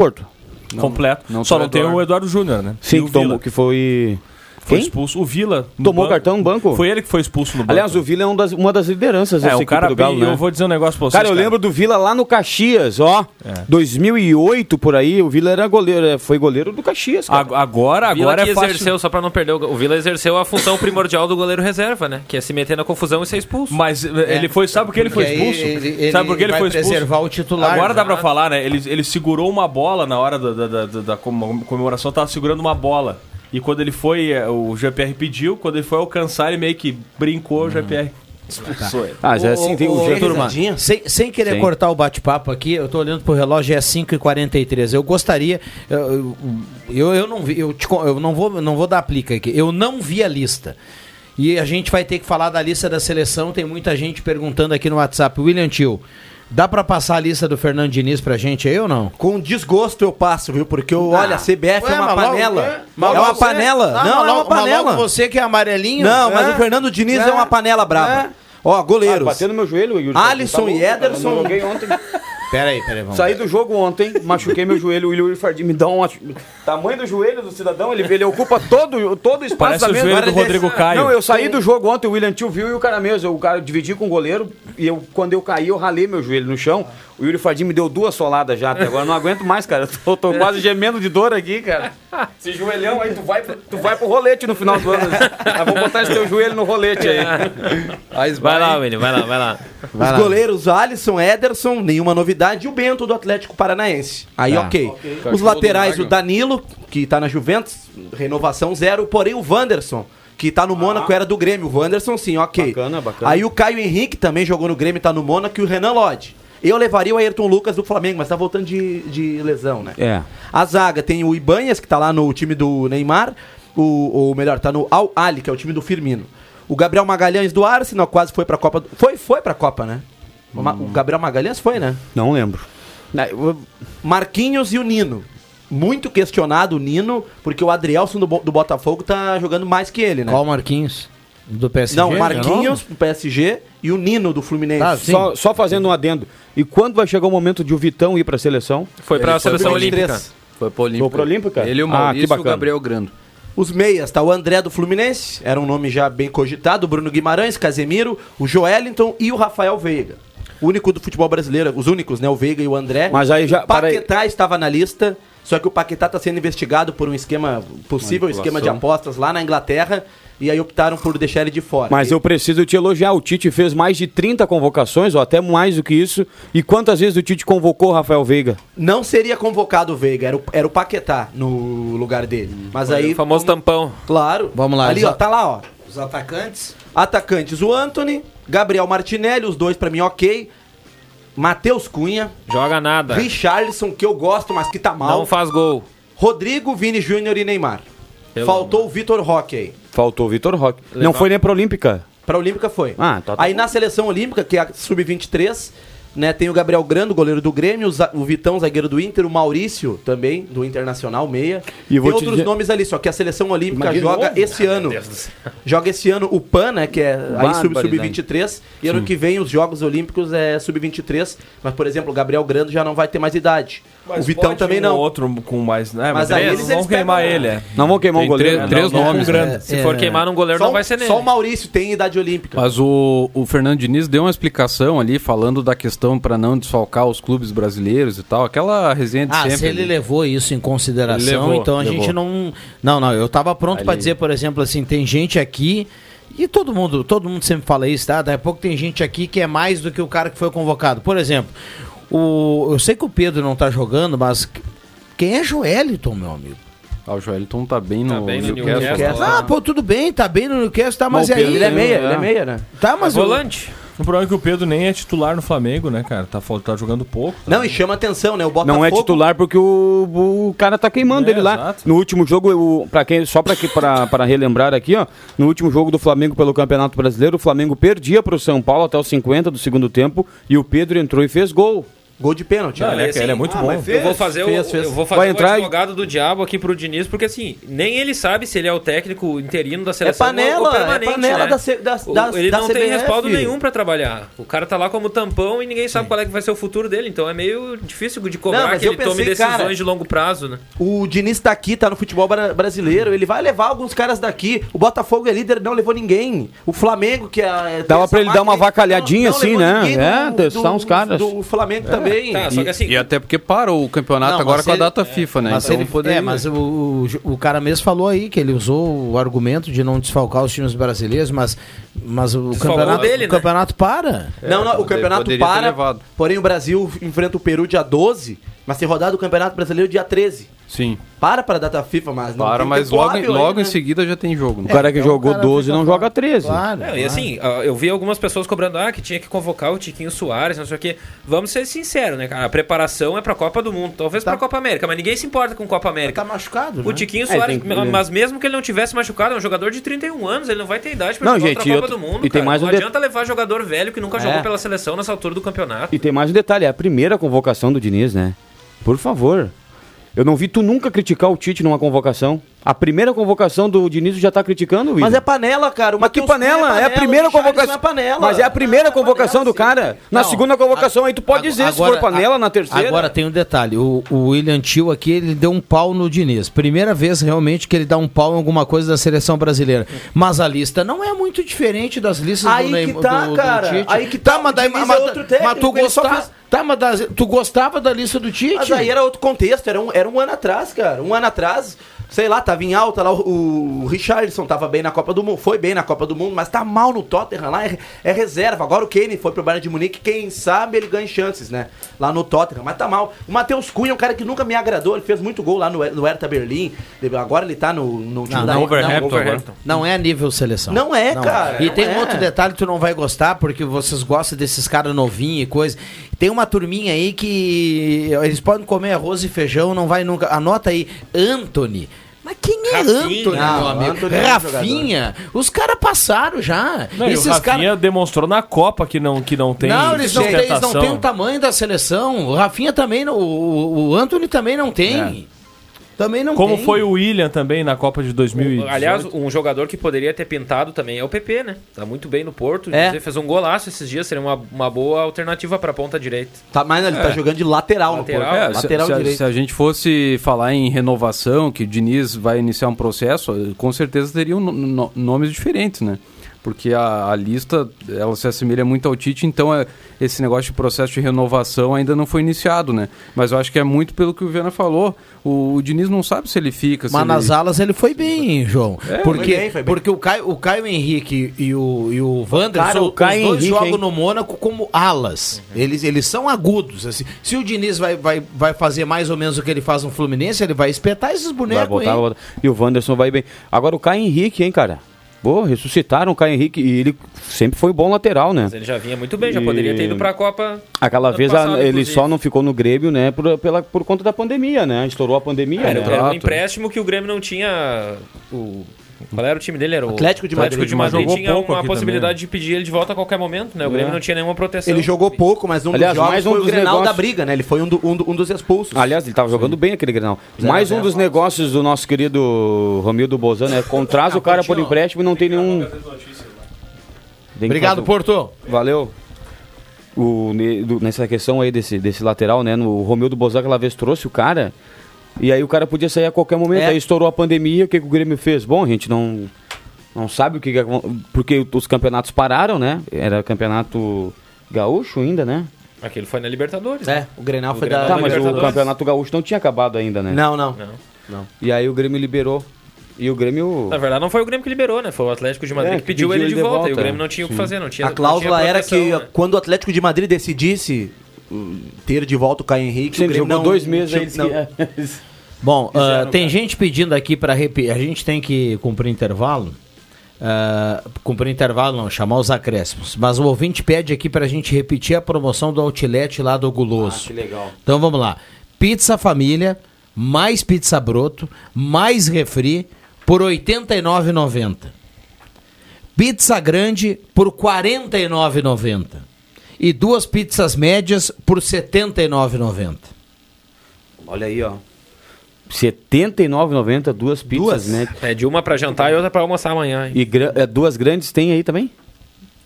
Porto.
Completo.
não
Só não tem
Eduardo.
o Eduardo Júnior, né?
Sim,
o
que, tomou, que foi...
Foi
Quem?
expulso. O Vila.
Tomou
banco.
cartão no banco?
Foi ele que foi expulso no banco.
Aliás, o Vila é um das- uma das lideranças
é,
dessa
o cara
do Galo,
bem-
né?
Eu vou dizer um negócio pra vocês.
Cara, eu lembro do Vila lá no Caxias, ó. 2008, por aí, o Vila era goleiro, é, foi goleiro do Caxias, cara.
Ag- Agora,
Vila
agora
que
é fácil.
exerceu, só pra não perder, o o Vila exerceu a função primordial do goleiro reserva, né? Que é se meter na confusão e ser expulso.
Mas eh, ele foi, sabe por que ele foi expulso?
ele- ele
sabe por que ele
vai
foi expulso?
preservar o titular,
Agora dá pra falar, né? Ele, ele segurou uma bola na hora da, da, da, da- da comem- comemoração, tava segurando uma bola. E quando ele foi, eh, o GPR pediu, quando ele foi alcançar, ele meio que brincou, o GPR expulsou ele.
Ah, mas é assim, tem jeito...
turma, sem, sem querer
Sim.
cortar o bate-papo aqui, eu tô olhando pro relógio, é 5h43. Eu gostaria. Eu, eu, eu não vi, eu, te eu não, vou, não vou dar aplica aqui. Eu não vi a lista. E a gente vai ter que falar da lista da seleção. Tem muita gente perguntando aqui no WhatsApp. William Tio, dá pra passar a lista do Fernando Diniz pra gente aí ou não?
Com desgosto eu passo, viu? Porque eu, olha, a CBF
Ué,
é uma
mas logo-
panela.
é,
é
mas
uma
você-
panela.
Ah,
não,
mas
é uma
mas
panela.
você que é amarelinho.
Não, mas
É.
o Fernando Diniz é,
É.
uma panela braba.
É.
Ó, goleiros.
Ah, bateu no meu joelho, Yuri.
Alisson
Tá
e
cara,
Ederson.
eu joguei ontem.
Pera aí, pera aí, vamos.
Saí do jogo ontem, machuquei meu joelho, o Yuri Fardim me dá um... Tamanho do joelho do cidadão, ele, ele ocupa todo, todo o espaço
Parece
da
o
mesa.
joelho do Rodrigo Caio.
Não, eu saí do jogo ontem, o William Tio viu e o cara mesmo. O cara dividi com o goleiro e eu, quando eu caí, eu ralei meu joelho no chão. O Yuri Fardim me deu duas soladas já até agora. eu Não aguento mais, cara. Eu tô, tô quase gemendo de dor aqui, cara. Esse joelhão aí, tu vai, pro- tu vai pro rolete no final do ano. Nós vamos botar esse teu joelho no rolete aí.
Vai lá, William, vai lá, vai lá.
Os goleiros Alisson, Ederson, nenhuma novidade. E o Bento do Atlético Paranaense. Aí,
Tá.
ok.
Ok.
Os
Cachorro
laterais,
do
o Danilo, que tá na Juventus, renovação zero. Porém, o Wanderson, que tá no Mônaco, era do Grêmio. O Wanderson, sim, ok.
Bacana, bacana.
Aí o Caio Henrique também jogou no Grêmio, tá no Mônaco. E o Renan Lodge. Eu levaria o Ayrton Lucas do Flamengo, mas tá voltando de, de lesão, né?
É.
A zaga tem o Ibanhas, que tá lá no time do Neymar. O, ou melhor, tá no Al Ali, que é o time do Firmino. O Gabriel Magalhães do Arsenal quase foi pra Copa. Do... Foi, foi pra Copa, né? O, Ma- o Gabriel Magalhães foi, né?
Não lembro.
Marquinhos e o Nino. Muito questionado o Nino, porque o Adrielson do, do Botafogo tá jogando mais que ele, né?
Qual Marquinhos? Do PSG?
Não,
é
Marquinhos do PSG e o Nino do Fluminense.
Ah.
Só, só fazendo um adendo. E quando vai chegar o momento de o Vitão ir pra seleção?
Foi pra
Ele foi
seleção
pro
olímpica.
23.
Foi pro Olímpica.
Olímpica?
Ele, o
Ah,
Maurício
que
e o
bacana.
Gabriel Grando.
Os meias, tá o André do Fluminense, era um nome já bem cogitado, o Bruno Guimarães, Casemiro, o Joelinton e o Rafael Veiga. O único do futebol brasileiro, os únicos, né? O Veiga e o André.
Mas aí já-
O
para aí.
Paquetá estava na lista, só que o Paquetá está sendo investigado por um esquema, possível esquema de apostas lá na Inglaterra. E aí optaram por deixar ele de fora.
Mas eu preciso te elogiar. O Tite fez mais de 30 convocações, ou até mais do que isso. E quantas vezes o Tite convocou o Rafael Veiga?
Não seria convocado o Veiga, era o, era o Paquetá no lugar dele. Mas aí.
O famoso tampão.
Claro.
Vamos lá,
Ali,
os
ó, tá lá, ó.
Os atacantes?
Atacantes, o Anthony, Gabriel Martinelli, os dois pra mim ok. Matheus Cunha.
Joga nada.
Richarlison, que eu gosto, mas que tá mal.
Não faz gol.
Rodrigo, Vini Júnior e Neymar.
Pelo
Faltou o Vitor Roque aí.
Faltou o Vitor Roque. Não
Legal.
foi nem pra Olímpica.
Pra Olímpica foi.
Ah, tá, tá
Aí
bom.
na seleção olímpica, que é a sub-23, né, tem o Gabriel Grando, goleiro do Grêmio, o Vitão, zagueiro do Inter, o Maurício também, do Internacional, meia.
E
tem
te
outros
dizer-
nomes ali, só que a seleção olímpica
de
joga
novo?
esse ano. Joga esse ano o PAN, né, que é aí sub-
Barbaridade.
sub-23, e ano
Sim.
que vem os Jogos Olímpicos é sub-23, mas por exemplo, o Gabriel Grando já não vai ter mais idade. O Vitão também
um
não.
outro com mais. Né,
Mas
mas
aí
eles
eles-
vão
eles
queimar
pegam-
ele. É.
Não vão queimar
Tem
um goleiro.
três- três
Não, não,
nomes, né?
Se for queimar um goleiro,
Só
não vai ser nele.
Só o Maurício tem idade olímpica.
Mas o, o Fernando Diniz deu uma explicação ali, falando da questão para não desfalcar os clubes brasileiros e tal. Aquela resenha de
Ah,
sempre.
se ele
ali.
levou isso em consideração,
levou,
então a
levou.
gente não. Não, não, eu tava pronto pra dizer, por exemplo, assim, tem gente aqui. E todo mundo, todo mundo sempre fala isso, tá? Daqui a pouco tem gente aqui que é mais do que o cara que foi convocado. Por exemplo, o, eu sei que o Pedro não tá jogando, mas quem é Joeliton, meu amigo?
Ah, o Joeliton tá bem no,
bem no
Newcastle.
Newcastle.
Ah, pô, tudo bem, tá bem no Newcastle, tá, mas e aí?
Ele é meia, ele é meia,
né?
Tá, mas
É
o-
volante.
O problema é que o Pedro nem é titular no Flamengo, né, cara? Tá, tá jogando pouco. tá?
Não, e chama atenção, né? O Botafogo...
Não é titular porque o, o cara tá queimando
É,
ele lá.
exato.
No último jogo, o, pra quem, só pra, que- pra, pra relembrar aqui, ó. No último jogo do Flamengo pelo Campeonato Brasileiro, o Flamengo perdia pro São Paulo até os 50 do segundo tempo e o Pedro entrou e fez gol.
Gol de pênalti.
Não,
né?
ele, é,
assim,
ele é muito
ah,
bom.
mas
Eu vou fazer,
Fez,
o,
fez.
eu vou fazer
Vai
o
entrar e-
advogado do diabo aqui pro Diniz, porque assim, nem ele sabe se ele é o técnico interino da
É
seleção
panela,
ou
é
permanente,
panela
né?
da, da,
O-
da,
ele
da
não tem respaldo nenhum pra trabalhar. O cara tá lá como tampão e ninguém sabe qual é que vai ser o futuro dele. Então é meio difícil de
Não,
cobrar
mas
que
eu
ele tome
pensei,
decisões
cara,
de longo prazo, né?
O Diniz tá aqui, tá no futebol bra- brasileiro. Ele vai levar alguns caras daqui. O Botafogo é líder, não levou ninguém. O Flamengo, que é. tem
Dava pra ele dar uma
não- não
assim, né? É, testar uns caras.
Do Flamengo também.
Tá, só que assim,
E até porque parou o campeonato
Não,
agora com a
ele-
data FIFA, né?
Mas,
então
ele,
poderia-
é, mas o, o, o cara mesmo falou aí que ele usou o argumento de não desfalcar os times brasileiros, mas, mas o
Desfalcou
campeonato,
dele,
o
né?
campeonato para.
Não, não, o campeonato para. Porém, o Brasil enfrenta o Peru dia 12, mas tem rodado o Campeonato Brasileiro dia 13.
Sim,
Para para a data FIFA, mas não
para,
tem
mas logo,
hábil
logo em seguida já tem jogo.
O
né?
cara que
então o
jogou
cara
12
fica
não
fora.
joga 13.
Claro.
Não, e assim, ah, eu vi algumas pessoas cobrando, ah, que tinha que convocar o Tiquinho Soares, não sei o quê. Vamos ser sinceros, né, cara? A preparação é pra Copa do Mundo, talvez pra Copa América, mas ninguém se importa com Copa América.
Tá machucado,
O
né?
Tiquinho
É,
Soares,
tem que-
mas mesmo que ele não tivesse machucado, é um jogador de 31 anos, ele não vai ter idade pra
Não,
jogar
gente,
outra
e
Copa
outro-
do Mundo,
e tem
cara.
mais
não
um de-
adianta levar jogador velho que nunca
É.
jogou pela seleção nessa altura do campeonato.
E tem mais um detalhe, é a primeira convocação do Diniz, né? Por favor. Eu não vi tu nunca criticar o Tite numa convocação. A primeira convocação do Diniz já tá criticando, William.
Mas é panela, cara. O
Mas que
Matheus Cunha
panela? É a primeira
Richarlison
convocação.
É panela.
Mas é a primeira
Ah,
convocação
panela,
do cara. Na segunda convocação aí tu pode dizer se for panela na terceira.
Agora tem um detalhe: o, o William Tio aqui ele deu um pau no Diniz. Primeira vez realmente que ele dá um pau em alguma coisa da seleção brasileira. Mas a lista não é muito diferente das listas
Aí
do
que
Neymar.
tá,
do, do
cara.
Tite.
Aí que tá,
mas,
o
daí,
Diniz
mas,
é outro técnico,
mas tu
fez-
Tá, mas das- tu gostava da lista do Tite?
Mas aí era outro contexto, era um, era um ano atrás, cara. Um ano atrás, sei lá, tava em alta lá, o, o Richarlison tava bem na Copa do Mundo, foi bem na Copa do Mundo, mas tá mal no Tottenham lá, é, é reserva. Agora o Kane foi pro Bayern de Munique, quem sabe ele ganha chances, né? Lá no Tottenham, mas tá mal. O Matheus Cunha é um cara que nunca me agradou, ele fez muito gol lá no, no Hertha Berlim, agora ele tá no, no time
Não,
da
não,
Wolverhampton
não,
agora.
não é nível seleção.
Não é, cara,
E
não
tem
é.
um outro detalhe que tu não vai gostar, porque vocês gostam desses caras novinhos e coisa. Tem uma turminha aí que eles podem comer arroz e feijão, não vai nunca. Anota aí, Anthony. Mas quem é
Rafinha.
Anthony, meu
Não,
amigo?
Anthony é um
Rafinha. Os caras passaram já.
Não, e o Rafinha demonstrou na Copa que não, que não tem
Não, eles não têm, eles não têm o tamanho da seleção. O Rafinha também não. O, o Anthony também não tem. Também não.
Como
tem.
foi o William também na Copa de 2018.
Aliás, um jogador que poderia ter pintado também é o PP, né? Tá muito bem no Porto.
É.
Ele fez um golaço esses dias, seria uma, uma boa alternativa pra ponta direita.
Tá, mas ele tá
É.
jogando de lateral,
Lateral.
no Porto.
É, se,
lateral
se a,
direito.
se a gente fosse falar em renovação, que o Diniz vai iniciar um processo, com certeza teriam no- no- nomes diferentes, né? Porque a, a lista ela se assemelha muito ao Tite, então é, esse negócio de processo de renovação ainda não foi iniciado, né? Mas eu acho que é muito pelo que o Viana falou. O, o Diniz não sabe se ele fica. se
Mas
ele...
nas alas ele foi bem, João.
É,
porque
foi bem, foi bem.
porque o, Caio, o Caio Henrique e o, e o Wanderson,
Cara, o Caio
os dois
Henrique,
jogam
hein?
no Mônaco como alas. Eles, eles são agudos. Assim. Se o Diniz vai, vai, vai fazer mais ou menos o que ele faz no Fluminense, ele vai espetar esses
Vai
bonecos
botar,
aí.
vai botar. E o Wanderson vai bem. Agora o Caio Henrique, hein, cara? Pô, ressuscitaram o Caio Henrique e ele sempre foi bom lateral, né?
Mas ele já vinha muito bem, já poderia ter ido pra Copa.
Aquela vez
passado,
a- ele
inclusive.
só não ficou no Grêmio, né, por, pela, por conta da pandemia, né? Estourou a pandemia,
Era,
né?
era um empréstimo que o Grêmio não tinha. O, qual era o time dele? Era o
Atlético de Madrid.
Atlético de Madrid
Jogou
tinha uma possibilidade de pedir ele de volta a qualquer momento, né? O Grêmio
É.
não tinha nenhuma proteção.
Ele jogou pouco, mas um
Aliás, mais um
foi o
dos
Grenal
negócios-
da briga, né? Ele foi um, do- um do- um dos expulsos.
Aliás, ele tava jogando bem aquele Grenal.
Zero
Mais um
zero.
dos negócios do nosso querido Romildo Bozano é contrata o cara por empréstimo e não tem nenhum.
Obrigado, Porto.
Valeu. O, nessa questão aí desse, desse lateral, né? No, o Romildo Bozano aquela vez trouxe o cara. E aí o cara podia sair a qualquer momento.
É.
Aí estourou a pandemia, o que, que o Grêmio fez? Bom, a gente não, não sabe o que, que Porque os campeonatos pararam, né? Era campeonato gaúcho ainda, né?
Aquele foi na Libertadores.
É, o Grenal foi da
Tá, mas o campeonato gaúcho não tinha acabado ainda, né?
Não, não.
Não.
Não.
E aí o Grêmio liberou. E o Grêmio.
Na verdade, não foi o Grêmio que liberou, né? Foi o Atlético de Madrid
É,
que pediu,
pediu
ele de
ele de
volta. E o
volta,
Grêmio não tinha o que fazer, não tinha
A cláusula
tinha
era que
né?
quando o Atlético de Madrid decidisse ter de volta o Caio Henrique,
Sim, ele jogou
não-
dois meses aí.
não.
que-
Bom, ah,
Fizeram,
tem
cara.
gente pedindo aqui para repetir. A gente tem que cumprir intervalo. Ah, cumprir intervalo não, chamar os acréscimos. Mas o ouvinte pede aqui para a gente repetir a promoção do outlet lá do Guloso.
que legal.
Então vamos lá. Pizza família, mais pizza broto, mais refri por R$ 89,90. Pizza grande por R$ 49,90. E duas pizzas médias por R$ 79,90.
Olha aí, ó. R$ 79,90, duas pizzas,
Duas?
né?
É de uma pra jantar e outra pra almoçar amanhã. hein?
E gra- é, duas grandes tem aí também?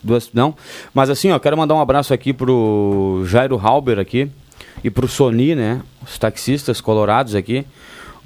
Duas, não? Mas assim, ó, quero mandar um abraço aqui pro Jairo Halber aqui e pro Sony, né? Os taxistas colorados aqui.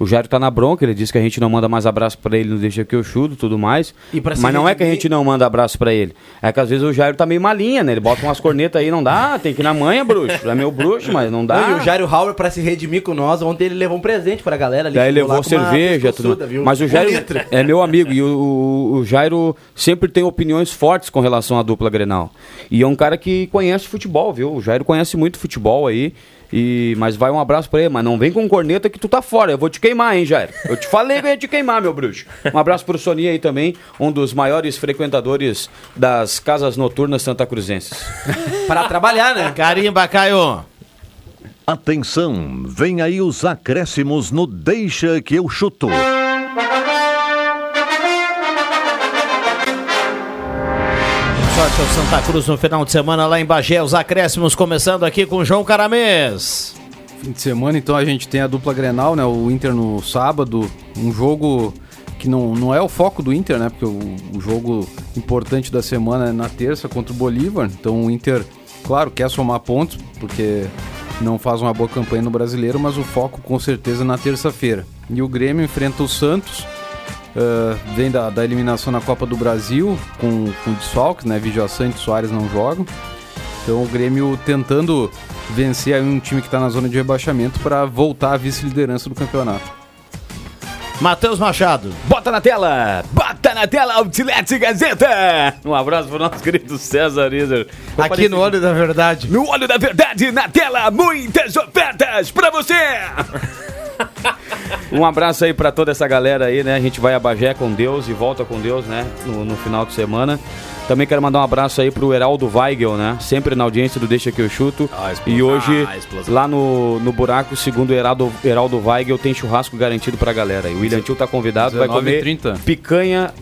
O Jairo tá na bronca, ele disse que a gente não manda mais abraço pra ele, não deixa que eu chuto tudo mais. Mas não é que a gente não manda abraço pra ele. É que às vezes o Jairo tá meio malinha, né? Ele bota umas cornetas aí, não dá, tem que ir na manha, bruxo. É meu bruxo, mas não dá.
Não, e o Jairo Hauer, pra se redimir com nós, ontem ele levou um presente pra galera ali.
Daí levou cerveja, tudo.
viu?
Mas o Jairo é meu amigo e o, o, o Jairo sempre tem opiniões fortes com relação à dupla Grenal. E é um cara que conhece futebol, viu? O Jairo conhece muito futebol aí. E, mas vai um abraço pra ele, mas não vem com corneta que tu tá fora. Eu vou te queimar, hein, Jairo? Eu te falei que eu ia te queimar, meu bruxo. Um abraço pro Sonia aí também, um dos maiores frequentadores das casas noturnas santa cruzenses.
Pra trabalhar, né?
Carimba, Caio.
Atenção, vem aí os acréscimos no Deixa que eu chuto.
Sorte ao Santa Cruz no final de semana lá em Bagé. Os acréscimos começando aqui com João Caramês.
Fim de semana, então a gente tem a dupla Grenal, né? O Inter no sábado, um jogo que não, não é o foco do Inter, né? Porque o, o jogo importante da semana é na terça contra o Bolívar. Então o Inter, claro, quer somar pontos, porque não faz uma boa campanha no brasileiro, mas o foco com certeza é na terça-feira. E o Grêmio enfrenta o Santos. Ah, vem da, da eliminação na Copa do Brasil com, com desfalques, né? Vidio Santos e Soares não jogam. Então o Grêmio tentando vencer aí um time que está na zona de rebaixamento para voltar à vice-liderança do campeonato.
Matheus Machado.
Bota na tela! Bota na tela, Outlet Gazeta! Um abraço pro nosso querido César Iser.
Aqui no Olho da Verdade.
No Olho da Verdade, na tela, muitas ofertas pra você! Um abraço aí pra toda essa galera aí, né? A gente vai a Bagé com Deus e volta com Deus, né? No, no final de semana. Também quero mandar um abraço aí pro Heraldo Weigel, né? Sempre na audiência do Deixa Que Eu Chuto. e hoje,
Ah,
lá no, no buraco, segundo o Heraldo, Heraldo Weigel, tem churrasco garantido pra galera. E o William Tio tá convidado, vai comer
19h30.
picanha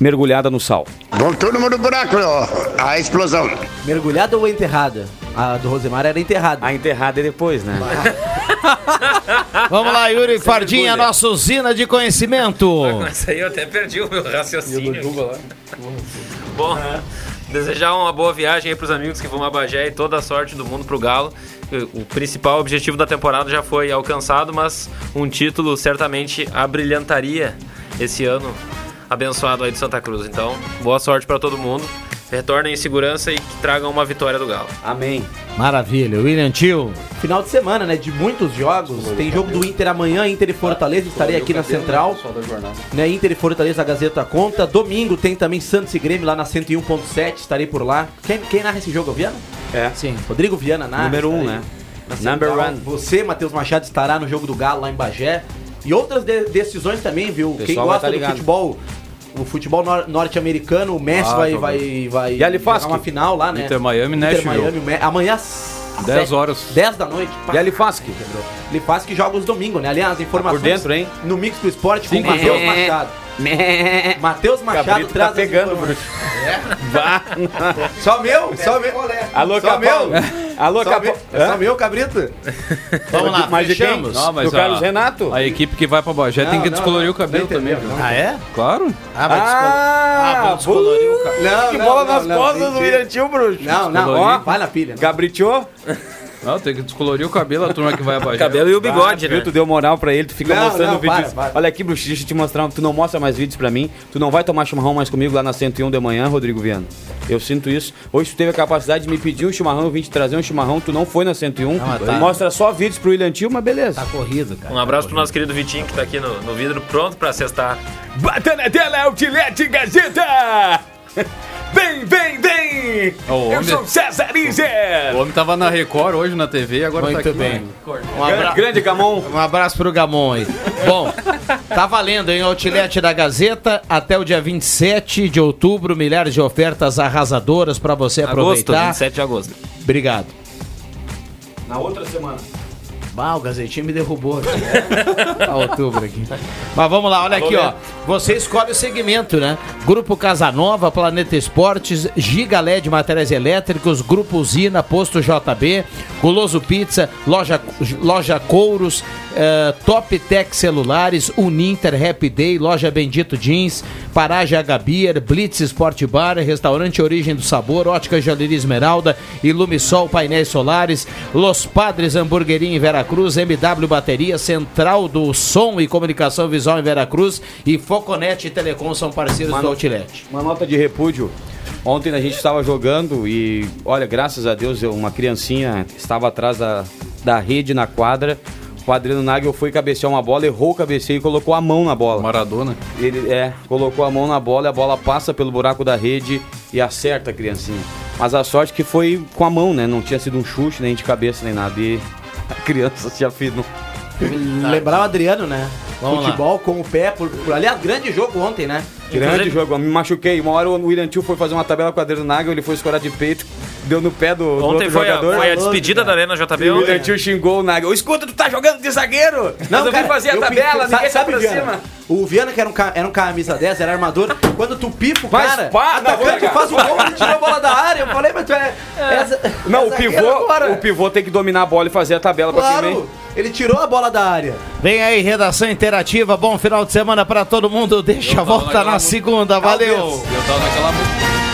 mergulhada no sal.
Vamos todo mundo no buraco, ó. A explosão.
Mergulhada ou enterrada? A do Rosemar era enterrada.
A enterrada é depois, né?
Vamos lá, Yuri Fardinha, nossa usina de conhecimento.
Isso aí eu até perdi o meu raciocínio. Bom, desejar uma boa viagem aí pros amigos que vão a Bagé e toda a sorte do mundo pro Galo. O principal objetivo da temporada já foi alcançado, mas um título certamente abrilhantaria esse ano abençoado aí de Santa Cruz. Então, boa sorte para todo mundo. Retornem em segurança e que tragam uma vitória do Galo.
Amém.
Maravilha. William Tio.
Final de semana, né? De muitos jogos. Tem jogo do Inter amanhã, Inter e Fortaleza. Estarei aqui na Central. Né? Inter e Fortaleza, a Gazeta conta. Domingo tem também Santos e Grêmio lá na 101.7. Estarei por lá. Quem, quem narra esse jogo? É o Viana?
É.
Sim.
Rodrigo Viana narra.
Número um,
estarei
né?
na
Number one.
Você, Matheus Machado, estará no jogo do Galo lá em Bagé. E outras de- decisões também, viu? Quem gosta
tá
do futebol. O futebol nor- norte-americano, o Messi
Ah,
vai,
tá
vai, vai
E Alifasque?
jogar uma final lá, né?
Inter Miami,
Inter
Nashville.
Miami, Me- amanhã às
10
sete-
horas.
10 da noite.
E Alifasque?
Ele faz que joga os domingos, né? Aliás, informações
Por dentro, hein?
no Mix do Esporte com o Matheus
É.
Machado. Matheus Machado
Cabrito
traz
tá pegando,
informações.
Vá.
Só meu, só meu.
Alô,
só
Capão.
meu.
Alô,
só meu, é só meu, Cabrito.
Vamos lá,
Mas de quem?
fechamos.
Não, mas
Do Carlos
a-
Renato?
A equipe que vai pra Bagé tem que
não,
descolorir
não,
o cabelo também. viu?
Ah, é?
Claro.
Ah, vai descol- Ah,
Ah,
descolorir o cabelo.
Não,
que
não,
bola
não,
nas
não,
costas do Tio, bruxo.
Não, não, ó, vai na pilha. né?
Não, tem que descolorir o cabelo, a turma que vai a Bagé.
Cabelo e o bigode,
Ah, viu?
né?
Tu deu moral pra ele, tu fica
Não,
mostrando
não,
vídeos.
para, para.
Olha aqui, bruxo, deixa eu te mostrar. Tu não mostra mais vídeos pra mim. Tu não vai tomar chimarrão mais comigo lá na 101 de manhã, Rodrigo Viana. Eu sinto isso. Hoje tu teve a capacidade de me pedir um chimarrão, eu vim te trazer um chimarrão, tu não foi na 101.
Não, tá.
Mostra só vídeos pro William Tio, mas beleza.
Tá corrido, cara.
Um abraço pro nosso querido Vitinho que tá aqui no, no vidro pronto pra cestar.
Bata na tela, Outlet Gazeta! Vem, vem, vem!
Ô,
Eu
homem.
sou César Iser!
O homem tava na Record hoje na TV e agora
Muito
tá aqui.
bem. Um, abra-
Grande Gamon.
um abraço pro Gamon aí. Bom, tá valendo, hein? Outlet da Gazeta até o dia 27 de outubro. Milhares de ofertas arrasadoras pra você
Agosto,
aproveitar.
27 de agosto.
Obrigado.
Na outra semana.
Ah, o Gazetinho me derrubou. Tá outubro aqui. Mas vamos lá, olha aqui, ó. Você escolhe o segmento, né? Grupo Casanova, Planeta Esportes, Giga LED Materiais Elétricos, Grupo Usina, Posto JB, Guloso Pizza, Loja, loja Couros, eh, Top Tech Celulares, Uninter, Happy Day, Loja Bendito Jeans, Paragem Agabier, Blitz Sport Bar, Restaurante Origem do Sabor, Ótica Joalheria Esmeralda, Ilumisol Painéis Solares, Los Padres Hamburgueria em Veracruz, MW Bateria, Central do Som e Comunicação Visual em Veracruz e Foconet Telecom são parceiros
Mano.
do Outlet.
Uma nota de repúdio. Ontem a gente estava jogando e, olha, graças a Deus, eu- uma criancinha estava atrás da, da rede na quadra. O Adriano Nagel foi cabecear uma bola, errou o cabeceio e colocou a mão na bola.
Maradona.
Ele é, colocou a mão na bola e a bola passa pelo buraco da rede e acerta a criancinha. Mas a sorte que foi com a mão, né? Não tinha sido um chute, nem de cabeça, nem nada. E a criança se afinou.
Lembrar o Adriano, né?
Vamos lá.
Futebol com o pé. Por, por- aliás, grande jogo ontem, né?
Grande
Inclusive-
jogo, eu me machuquei. Uma hora o William Tio foi fazer uma tabela com o Adriano Nagel, ele foi escorar de peito, deu no pé do, do
Ontem
outro
foi a,
jogador.
foi a despedida
cara.
da Arena JB
E o. Tio xingou o Nagel. Escuta, tu tá jogando de zagueiro! Não, eu vim fazer a
eu
tabela, ninguém
sabe,
tá pra
Viana?
cima.
O Viana, que era um, era um camisa 10, era armador. Quando tu pifa o
Mas
cara,
pá,
atacante faz o gol, ele tirou a bola da área. Eu falei, mas tu é. essa-
Não,
é
o pivô,
agora.
o pivô tem que dominar a bola e fazer a tabela pra cima, hein?
Claro, ele tirou a bola da área.
Vem aí, redação interativa. Bom final de semana pra todo mundo. Deixa a volta na segunda. Valeu.
Eu tava naquela.